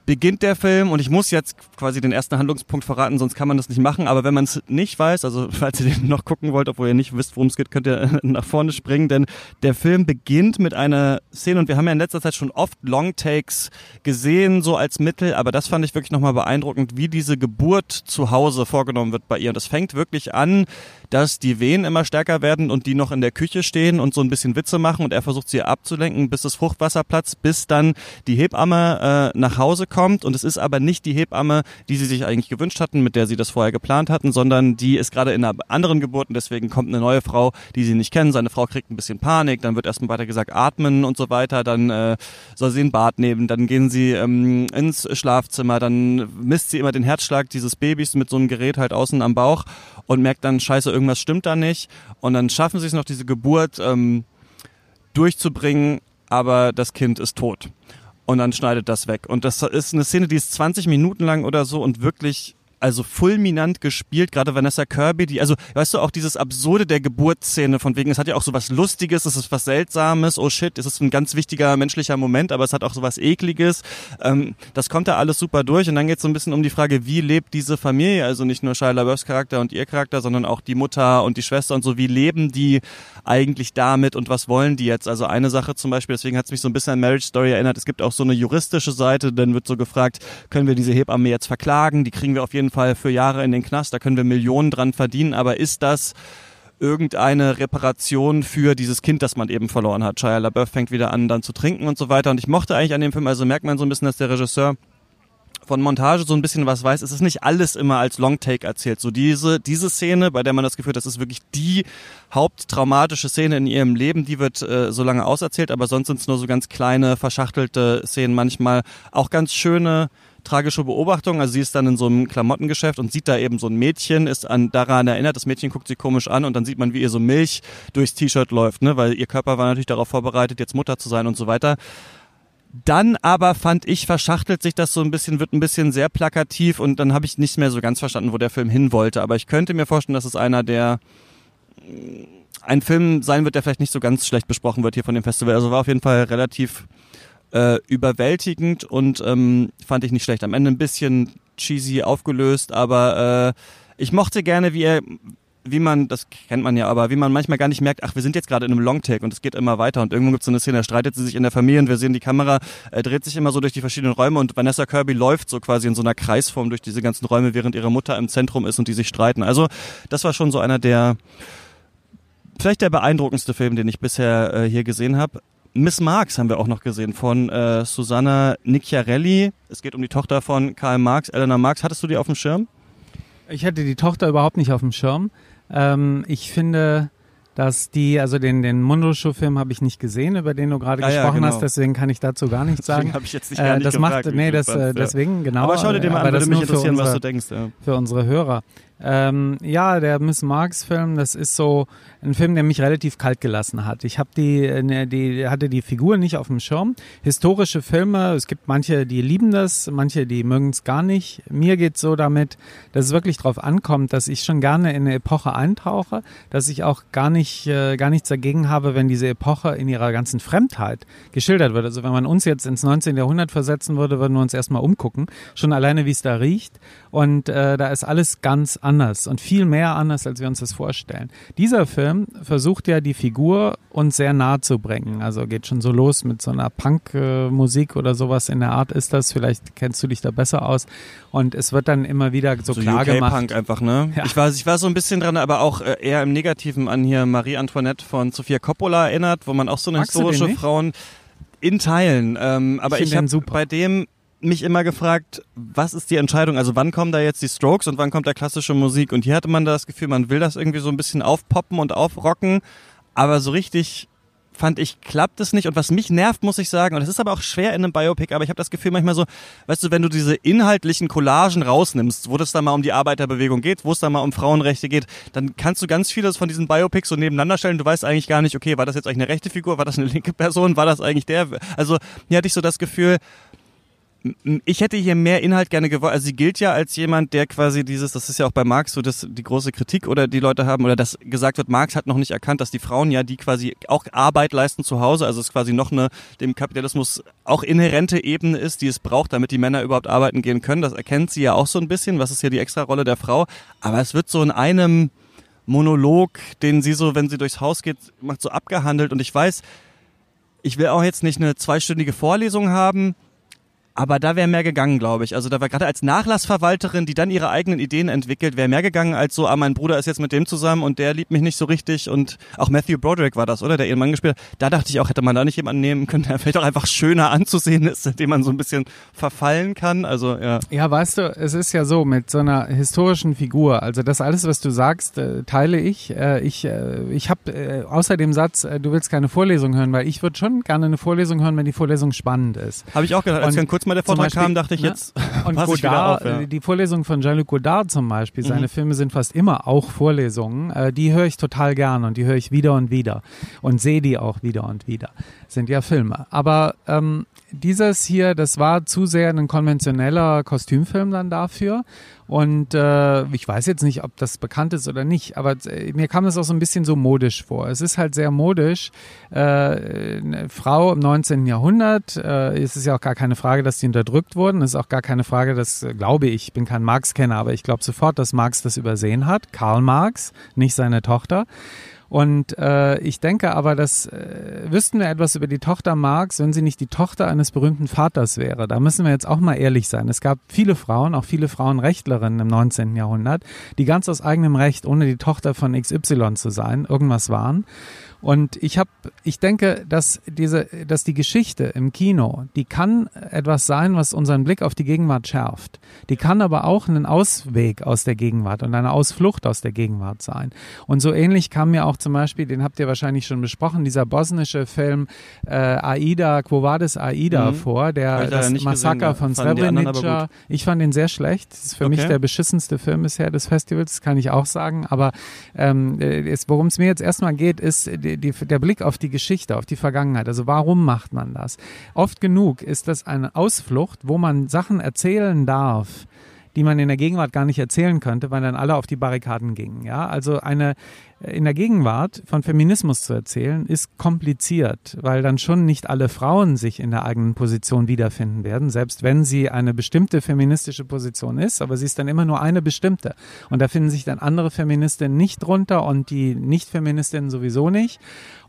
beginnt der Film und ich muss jetzt quasi den ersten Handlungspunkt verraten, sonst kann man das nicht machen. Aber wenn man es nicht weiß, also falls ihr den noch gucken wollt, obwohl ihr nicht wisst, worum es geht, könnt ihr nach vorne springen, denn der Film beginnt mit einer Szene und wir haben ja in letzter Zeit schon oft Longtakes gesehen, so als Mittel, aber das fand ich wirklich nochmal beeindruckend, wie diese Geburt zu Hause vorgenommen wird bei ihr. Und das fängt wirklich an, dass die Wehen immer stärker werden und die noch in der Küche stehen und so ein bisschen Witze machen und er versucht sie abzulenken, bis das Fruchtwasser platzt, bis dann die Hebamme äh, nach Hause kommt und es ist aber nicht die Hebamme, die sie sich eigentlich gewünscht hatten, mit der sie das vorher geplant hatten, sondern die ist gerade in einer anderen Geburt und deswegen kommt eine neue Frau, die sie nicht kennen. Seine Frau kriegt ein bisschen Panik, dann wird erstmal weiter gesagt atmen und so weiter, dann äh, soll sie ein Bad nehmen, dann gehen sie ähm, ins Schlafzimmer, dann misst sie immer den Herzschlag dieses Babys mit so einem Gerät halt außen am Bauch und merkt dann, scheiße, irgendwas stimmt da nicht. Und dann schaffen sie es noch, diese Geburt ähm, durchzubringen, aber das Kind ist tot. Und dann schneidet das weg. Und das ist eine Szene, die ist 20 Minuten lang oder so und wirklich also fulminant gespielt, gerade Vanessa Kirby, die, also, weißt du, auch dieses Absurde der Geburtsszene, von wegen, es hat ja auch so was Lustiges, es ist was Seltsames, oh shit, es ist ein ganz wichtiger menschlicher Moment, aber es hat auch so was Ekliges. Ähm, das kommt da alles super durch und dann geht es so ein bisschen um die Frage, wie lebt diese Familie, also nicht nur Shia LaBeoufs Charakter und ihr Charakter, sondern auch die Mutter und die Schwester und so, wie leben die eigentlich damit und was wollen die jetzt? Also eine Sache zum Beispiel, deswegen hat es mich so ein bisschen an Marriage Story erinnert, es gibt auch so eine juristische Seite, dann wird so gefragt, können wir diese Hebamme jetzt verklagen? Die kriegen wir auf jeden Fall für Jahre in den Knast, da können wir Millionen dran verdienen, aber ist das irgendeine Reparation für dieses Kind, das man eben verloren hat? Shia LaBeouf fängt wieder an, dann zu trinken und so weiter. Und ich mochte eigentlich an dem Film, also merkt man so ein bisschen, dass der Regisseur von Montage so ein bisschen was weiß, es ist nicht alles immer als Longtake erzählt. So diese, diese Szene, bei der man das Gefühl hat, das ist wirklich die haupttraumatische Szene in ihrem Leben, die wird äh, so lange auserzählt, aber sonst sind es nur so ganz kleine, verschachtelte Szenen, manchmal auch ganz schöne, tragische Beobachtung. Also sie ist dann in so einem Klamottengeschäft und sieht da eben so ein Mädchen, ist an daran erinnert, das Mädchen guckt sie komisch an und dann sieht man, wie ihr so Milch durchs T-Shirt läuft, ne? weil ihr Körper war natürlich darauf vorbereitet, jetzt Mutter zu sein und so weiter. Dann aber fand ich, verschachtelt sich das so ein bisschen, wird ein bisschen sehr plakativ und dann habe ich nicht mehr so ganz verstanden, wo der Film hin wollte. Aber ich könnte mir vorstellen, dass es einer der ein Film sein wird, der vielleicht nicht so ganz schlecht besprochen wird hier von dem Festival. Also war auf jeden Fall relativ äh, überwältigend und ähm, fand ich nicht schlecht. Am Ende ein bisschen cheesy aufgelöst, aber äh, ich mochte gerne, wie er wie man, das kennt man ja, aber wie man manchmal gar nicht merkt, ach, wir sind jetzt gerade in einem Longtake und es geht immer weiter und irgendwo gibt es so eine Szene, da streitet sie sich in der Familie und wir sehen die Kamera, äh, dreht sich immer so durch die verschiedenen Räume und Vanessa Kirby läuft so quasi in so einer Kreisform durch diese ganzen Räume, während ihre Mutter im Zentrum ist und die sich streiten. Also das war schon so einer der, vielleicht der beeindruckendste Film, den ich bisher äh, hier gesehen habe. Miss Marx haben wir auch noch gesehen von äh, Susanna Nicchiarelli. Es geht um die Tochter von Karl Marx, Eleanor Marx. Hattest du die auf dem Schirm? Ich hatte die Tochter überhaupt nicht auf dem Schirm. Ähm, ich finde, dass die, also den, den Mundoschuh-Film habe ich nicht gesehen, über den du gerade ah, gesprochen ja, genau. hast, deswegen kann ich dazu gar nichts sagen. habe ich jetzt nicht, äh, nicht das gefragt, macht, nee, das, äh, deswegen, genau. Aber schau dir den mal an, würde mich interessieren, unsere, was du denkst. Ja. Für unsere Hörer. Ähm, ja, der Miss Marx Film, das ist so ein Film, der mich relativ kalt gelassen hat. Ich habe die, ne, die hatte die Figur nicht auf dem Schirm. Historische Filme, es gibt manche, die lieben das, manche, die mögen es gar nicht. Mir geht's so damit, dass es wirklich darauf ankommt, dass ich schon gerne in eine Epoche eintauche, dass ich auch gar nicht äh, gar nichts dagegen habe, wenn diese Epoche in ihrer ganzen Fremdheit geschildert wird. Also wenn man uns jetzt ins 19. Jahrhundert versetzen würde, würden wir uns erstmal umgucken, schon alleine wie es da riecht und äh, da ist alles ganz anders und viel mehr anders, als wir uns das vorstellen. Dieser Film versucht ja die Figur uns sehr nahe zu bringen. Also geht schon so los mit so einer Punk-Musik oder sowas in der Art ist das. Vielleicht kennst du dich da besser aus. Und es wird dann immer wieder so, so klar UK gemacht. Punk einfach, ne? Ja. Ich, war, ich war so ein bisschen dran, aber auch äh, eher im Negativen an hier Marie Antoinette von Sofia Coppola erinnert, wo man auch so eine Magst historische Frauen in Teilen. Ähm, aber ich, ich habe bei dem mich immer gefragt, was ist die Entscheidung? Also wann kommen da jetzt die Strokes und wann kommt da klassische Musik? Und hier hatte man das Gefühl, man will das irgendwie so ein bisschen aufpoppen und aufrocken, aber so richtig fand ich, klappt es nicht. Und was mich nervt, muss ich sagen, und das ist aber auch schwer in einem Biopic, aber ich habe das Gefühl manchmal so, weißt du, wenn du diese inhaltlichen Collagen rausnimmst, wo das da mal um die Arbeiterbewegung geht, wo es da mal um Frauenrechte geht, dann kannst du ganz vieles von diesen Biopics so nebeneinander stellen. Du weißt eigentlich gar nicht, okay, war das jetzt eigentlich eine rechte Figur, war das eine linke Person, war das eigentlich der? Also hier hatte ich so das Gefühl, ich hätte hier mehr Inhalt gerne gewollt. Also sie gilt ja als jemand, der quasi dieses, das ist ja auch bei Marx so das, die große Kritik oder die Leute haben, oder dass gesagt wird, Marx hat noch nicht erkannt, dass die Frauen ja, die quasi auch Arbeit leisten zu Hause, also es quasi noch eine dem Kapitalismus auch inhärente Ebene ist, die es braucht, damit die Männer überhaupt arbeiten gehen können. Das erkennt sie ja auch so ein bisschen, was ist hier die extra Rolle der Frau. Aber es wird so in einem Monolog, den sie so, wenn sie durchs Haus geht, macht so abgehandelt. Und ich weiß, ich will auch jetzt nicht eine zweistündige Vorlesung haben, aber da wäre mehr gegangen, glaube ich. Also da war gerade als Nachlassverwalterin, die dann ihre eigenen Ideen entwickelt, wäre mehr gegangen als so, ah, mein Bruder ist jetzt mit dem zusammen und der liebt mich nicht so richtig. Und auch Matthew Broderick war das, oder? Der ihren Mann gespielt hat. Da dachte ich auch, hätte man da nicht jemanden nehmen können, der vielleicht auch einfach schöner anzusehen ist, dem man so ein bisschen verfallen kann. Also, ja. Ja, weißt du, es ist ja so, mit so einer historischen Figur, also das alles, was du sagst, äh, teile ich. Äh, ich äh, ich habe außer dem Satz, du willst keine Vorlesung hören, weil ich würde schon gerne eine Vorlesung hören, wenn die Vorlesung spannend ist. Habe ich auch gedacht, als und, kurz mal der Vortrag Beispiel, kam, dachte ich ne? jetzt. Und Godard, auf, ja. die Vorlesung von Jean-Luc Godard zum Beispiel, seine mhm. Filme sind fast immer auch Vorlesungen. Äh, die höre ich total gern und die höre ich wieder und wieder und sehe die auch wieder und wieder. Sind ja Filme. Aber ähm, dieses hier, das war zu sehr ein konventioneller Kostümfilm dann dafür. Und äh, ich weiß jetzt nicht, ob das bekannt ist oder nicht, aber äh, mir kam es auch so ein bisschen so modisch vor. Es ist halt sehr modisch. Äh, eine Frau im 19. Jahrhundert, äh, es ist ja auch gar keine Frage, dass die unterdrückt wurden. Es ist auch gar keine Frage, dass, äh, glaube ich, ich bin kein Marx-Kenner, aber ich glaube sofort, dass Marx das übersehen hat. Karl Marx, nicht seine Tochter. Und äh, ich denke aber, dass äh, wüssten wir etwas über die Tochter Marx, wenn sie nicht die Tochter eines berühmten Vaters wäre. Da müssen wir jetzt auch mal ehrlich sein. Es gab viele Frauen, auch viele Frauenrechtlerinnen im 19. Jahrhundert, die ganz aus eigenem Recht, ohne die Tochter von XY zu sein, irgendwas waren. Und ich habe, ich denke, dass diese, dass die Geschichte im Kino, die kann etwas sein, was unseren Blick auf die Gegenwart schärft. Die kann aber auch einen Ausweg aus der Gegenwart und eine Ausflucht aus der Gegenwart sein. Und so ähnlich kam mir auch zum Beispiel, den habt ihr wahrscheinlich schon besprochen, dieser bosnische Film äh, Aida, Quo Vadis Aida mhm. vor, der das Massaker von Srebrenica. Ich fand den sehr schlecht. Das ist für okay. mich der beschissenste Film bisher des Festivals, das kann ich auch sagen. Aber ähm, worum es mir jetzt erstmal geht, ist die, die, der Blick auf die Geschichte, auf die Vergangenheit. Also warum macht man das? Oft genug ist das eine Ausflucht, wo man Sachen erzählen darf, die man in der Gegenwart gar nicht erzählen könnte, weil dann alle auf die Barrikaden gingen. Ja, also eine in der Gegenwart von Feminismus zu erzählen, ist kompliziert, weil dann schon nicht alle Frauen sich in der eigenen Position wiederfinden werden, selbst wenn sie eine bestimmte feministische Position ist, aber sie ist dann immer nur eine bestimmte. Und da finden sich dann andere Feministinnen nicht drunter und die Nicht-Feministinnen sowieso nicht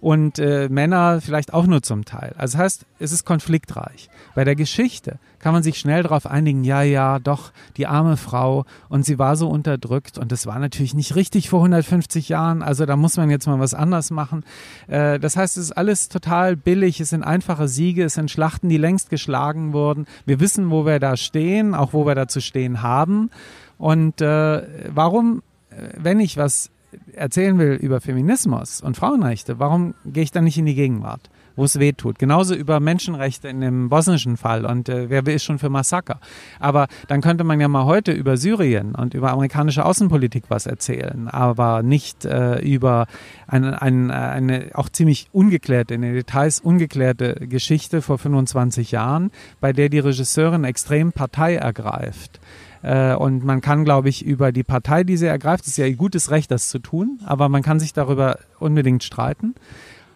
und äh, Männer vielleicht auch nur zum Teil. Also das heißt, es ist konfliktreich. Bei der Geschichte kann man sich schnell darauf einigen, ja, ja, doch, die arme Frau und sie war so unterdrückt und das war natürlich nicht richtig vor 150 Jahren, also da muss man jetzt mal was anders machen. Äh, das heißt, es ist alles total billig, es sind einfache Siege, es sind Schlachten, die längst geschlagen wurden. Wir wissen, wo wir da stehen, auch wo wir da zu stehen haben. Und äh, warum, äh, wenn ich was erzählen will über Feminismus und Frauenrechte, warum gehe ich dann nicht in die Gegenwart? Wo es weh tut. Genauso über Menschenrechte in dem bosnischen Fall und äh, wer ist schon für Massaker. Aber dann könnte man ja mal heute über Syrien und über amerikanische Außenpolitik was erzählen, aber nicht äh, über eine, eine, eine auch ziemlich ungeklärte, in den Details ungeklärte Geschichte vor 25 Jahren, bei der die Regisseurin extrem Partei ergreift. Äh, und man kann, glaube ich, über die Partei, die sie ergreift, ist ja ihr gutes Recht, das zu tun, aber man kann sich darüber unbedingt streiten.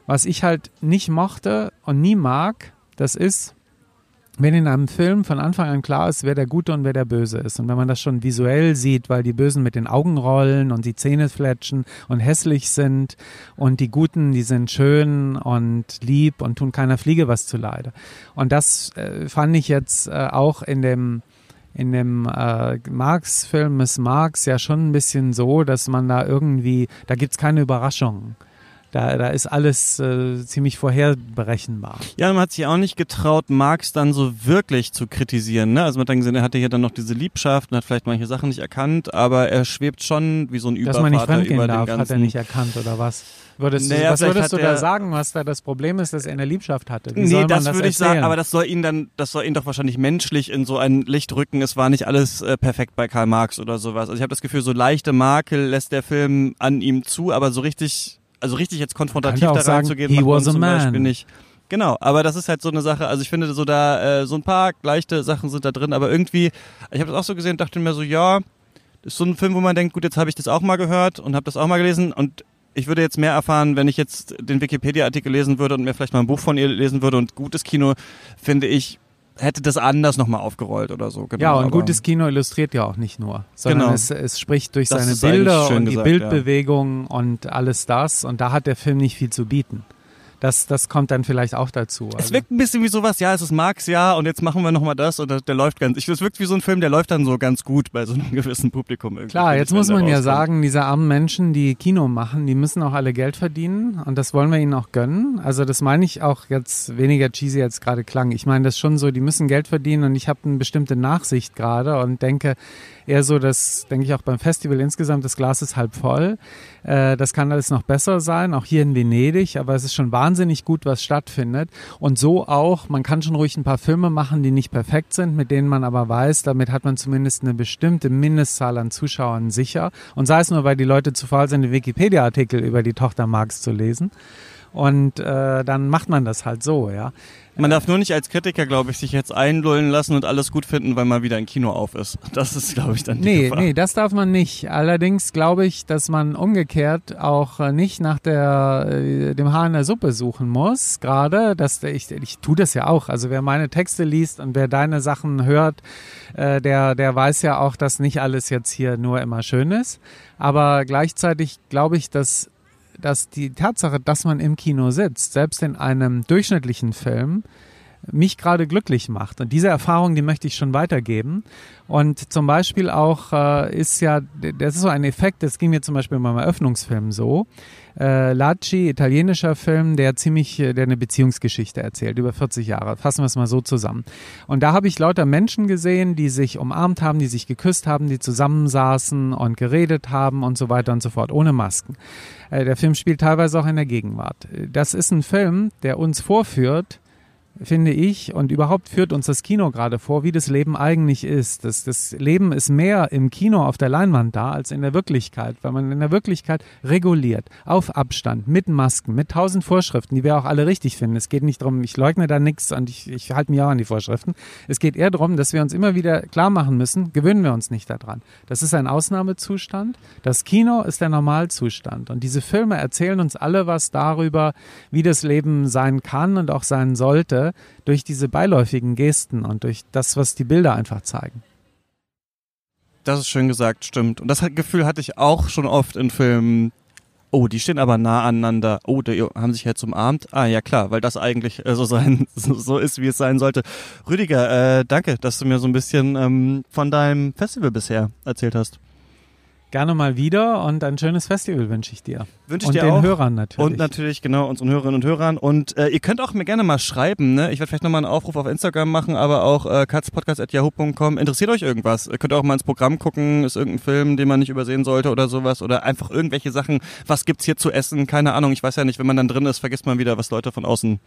Was ich halt nicht mochte und nie mag, das ist, wenn in einem Film von Anfang an klar ist, wer der Gute und wer der Böse ist. Und wenn man das schon visuell sieht, weil die Bösen mit den Augen rollen und die Zähne fletschen und hässlich sind und die Guten, die sind schön und lieb und tun keiner Fliege was zuleide. Und das äh, fand ich jetzt äh, auch in dem in dem äh, Marx-Film Miss Marx ja schon ein bisschen so, dass man da irgendwie, da gibt's keine Überraschungen. Da, da ist alles äh, ziemlich vorherberechenbar. Ja, man hat sich auch nicht getraut, Marx dann so wirklich zu kritisieren. Ne? Also man hat dann gesehen, er hatte hier dann noch diese Liebschaft und hat vielleicht manche Sachen nicht erkannt, aber er schwebt schon wie so ein Dass man nicht Übervater fremdgehen über den darf, ganzen... hat er nicht erkannt oder was? Würdest Naja, du, was würdest du da sagen, was da das Problem ist, dass er eine Liebschaft hatte? Wie Nee, das, das würde ich sagen, aber das soll ihn dann, das soll ihn doch wahrscheinlich menschlich in so ein Licht rücken. Es war nicht alles äh, perfekt bei Karl Marx oder sowas. Also ich habe das Gefühl, so leichte Makel lässt der Film an ihm zu, aber so richtig, also richtig jetzt konfrontativ da reinzugehen, he macht man was a zum man. Beispiel nicht. Genau, aber das ist halt so eine Sache, also ich finde so da, äh, so ein paar leichte Sachen sind da drin, aber irgendwie, ich habe das auch so gesehen und dachte mir so, ja, das ist so ein Film, wo man denkt, gut, jetzt habe ich das auch mal gehört und habe das auch mal gelesen und ich würde jetzt mehr erfahren, wenn ich jetzt den Wikipedia-Artikel lesen würde und mir vielleicht mal ein Buch von ihr lesen würde und gutes Kino, finde ich, hätte das anders nochmal aufgerollt oder so. Genau, ja, und gutes Kino illustriert ja auch nicht nur, sondern Genau. es, es spricht durch Das seine Bilder und die gesagt, ja. Bildbewegung und alles das. Und da hat der Film nicht viel zu bieten. Das, das kommt dann vielleicht auch dazu. Es Also- wirkt ein bisschen wie sowas, ja, es ist Marx, ja, und jetzt machen wir nochmal das und das, der läuft ganz, ich, es wirkt wie so ein Film, der läuft dann so ganz gut bei so einem gewissen Publikum irgendwie. Klar, jetzt muss man ja sagen, diese armen Menschen, die Kino machen, die müssen auch alle Geld verdienen und das wollen wir ihnen auch gönnen. Also das meine ich auch jetzt weniger cheesy als gerade klang. Ich meine das schon so, die müssen Geld verdienen und ich habe eine bestimmte Nachsicht gerade und denke eher so, das denke ich auch beim Festival insgesamt, das Glas ist halb voll. Äh, das kann alles noch besser sein, auch hier in Venedig, aber es ist schon wahnsinnig gut, was stattfindet. Und so auch, man kann schon ruhig ein paar Filme machen, die nicht perfekt sind, mit denen man aber weiß, damit hat man zumindest eine bestimmte Mindestzahl an Zuschauern sicher. Und sei es nur, weil die Leute zu faul sind, den Wikipedia-Artikel über die Tochter Marx zu lesen. Und äh, dann macht man das halt so, ja. Man darf nur nicht als Kritiker, glaube ich, sich jetzt einlullen lassen und alles gut finden, weil mal wieder ein Kino auf ist. Das ist, glaube ich, dann die Nee, Gefahr. nee, das darf man nicht. Allerdings glaube ich, dass man umgekehrt auch äh, nicht nach der, äh, dem Haar in der Suppe suchen muss. Gerade, dass der- ich, ich tue das ja auch. Also wer meine Texte liest und wer deine Sachen hört, äh, der, der weiß ja auch, dass nicht alles jetzt hier nur immer schön ist. Aber gleichzeitig glaube ich, dass dass die Tatsache, dass man im Kino sitzt, selbst in einem durchschnittlichen Film, mich gerade glücklich macht. Und diese Erfahrung, die möchte ich schon weitergeben. Und zum Beispiel auch äh, ist ja, das ist so ein Effekt, das ging mir zum Beispiel beim Eröffnungsfilm so. Äh, Lacci, italienischer Film, der ziemlich, äh, der eine Beziehungsgeschichte erzählt, über 40 Jahre. Fassen wir es mal so zusammen. Und da habe ich lauter Menschen gesehen, die sich umarmt haben, die sich geküsst haben, die zusammensaßen und geredet haben und so weiter und so fort, ohne Masken. Äh, der Film spielt teilweise auch in der Gegenwart. Äh, Das ist ein Film, der uns vorführt, finde ich, und überhaupt führt uns das Kino gerade vor, wie das Leben eigentlich ist. Das, das Leben ist mehr im Kino auf der Leinwand da als in der Wirklichkeit, weil man in der Wirklichkeit reguliert, auf Abstand, mit Masken, mit tausend Vorschriften, die wir auch alle richtig finden. Es geht nicht darum, ich leugne da nichts und ich, ich halte mich auch an die Vorschriften. Es geht eher darum, dass wir uns immer wieder klar machen müssen, gewöhnen wir uns nicht daran. Das ist ein Ausnahmezustand. Das Kino ist der Normalzustand. Und diese Filme erzählen uns alle was darüber, wie das Leben sein kann und auch sein sollte, durch diese beiläufigen Gesten und durch das, was die Bilder einfach zeigen. Das ist schön gesagt, stimmt. Und das Gefühl hatte ich auch schon oft in Filmen. Oh, die stehen aber nah aneinander. Oh, die haben sich jetzt umarmt. Ah, ja klar, weil das eigentlich äh, so sein, so ist, wie es sein sollte. Rüdiger, äh, danke, dass du mir so ein bisschen ähm, von deinem Festival bisher erzählt hast. Gerne mal wieder und ein schönes Festival wünsche ich dir. Wünsche ich und dir den auch. Hörern natürlich. Und natürlich, genau, unseren Hörerinnen und Hörern. Und äh, ihr könnt auch mir gerne mal schreiben, ne? Ich werde vielleicht nochmal einen Aufruf auf Instagram machen, aber auch äh, katzpodcast.yahoo.com. Interessiert euch irgendwas? Ihr könnt auch mal ins Programm gucken, ist irgendein Film, den man nicht übersehen sollte oder sowas. Oder einfach irgendwelche Sachen. Was gibt's hier zu essen? Keine Ahnung. Ich weiß ja nicht, wenn man dann drin ist, vergisst man wieder, was Leute von außen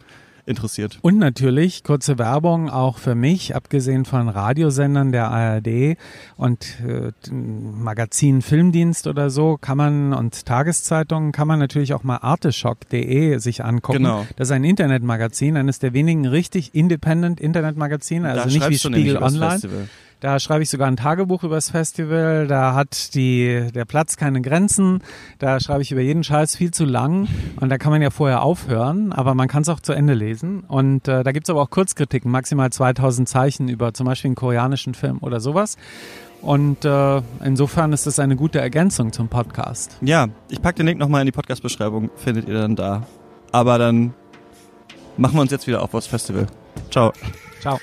interessiert. Und natürlich kurze Werbung auch für mich, abgesehen von Radiosendern der ARD und äh, Magazin Filmdienst oder so, kann man und Tageszeitungen kann man natürlich auch mal arteschock.de sich angucken. Genau. Das ist ein Internetmagazin, eines der wenigen richtig independent Internetmagazine, also da nicht wie Spiegel Online. Festival. Da schreibe ich sogar ein Tagebuch übers Festival. Da hat die, der Platz keine Grenzen. Da schreibe ich über jeden Scheiß viel zu lang. Und da kann man ja vorher aufhören, aber man kann es auch zu Ende lesen. Und äh, da gibt's aber auch Kurzkritiken, maximal 2000 Zeichen über zum Beispiel einen koreanischen Film oder sowas. Und äh, insofern ist das eine gute Ergänzung zum Podcast. Ja, ich pack den Link nochmal in die Podcast-Beschreibung, findet ihr dann da. Aber dann machen wir uns jetzt wieder auf aufs Festival. Ciao. Ciao.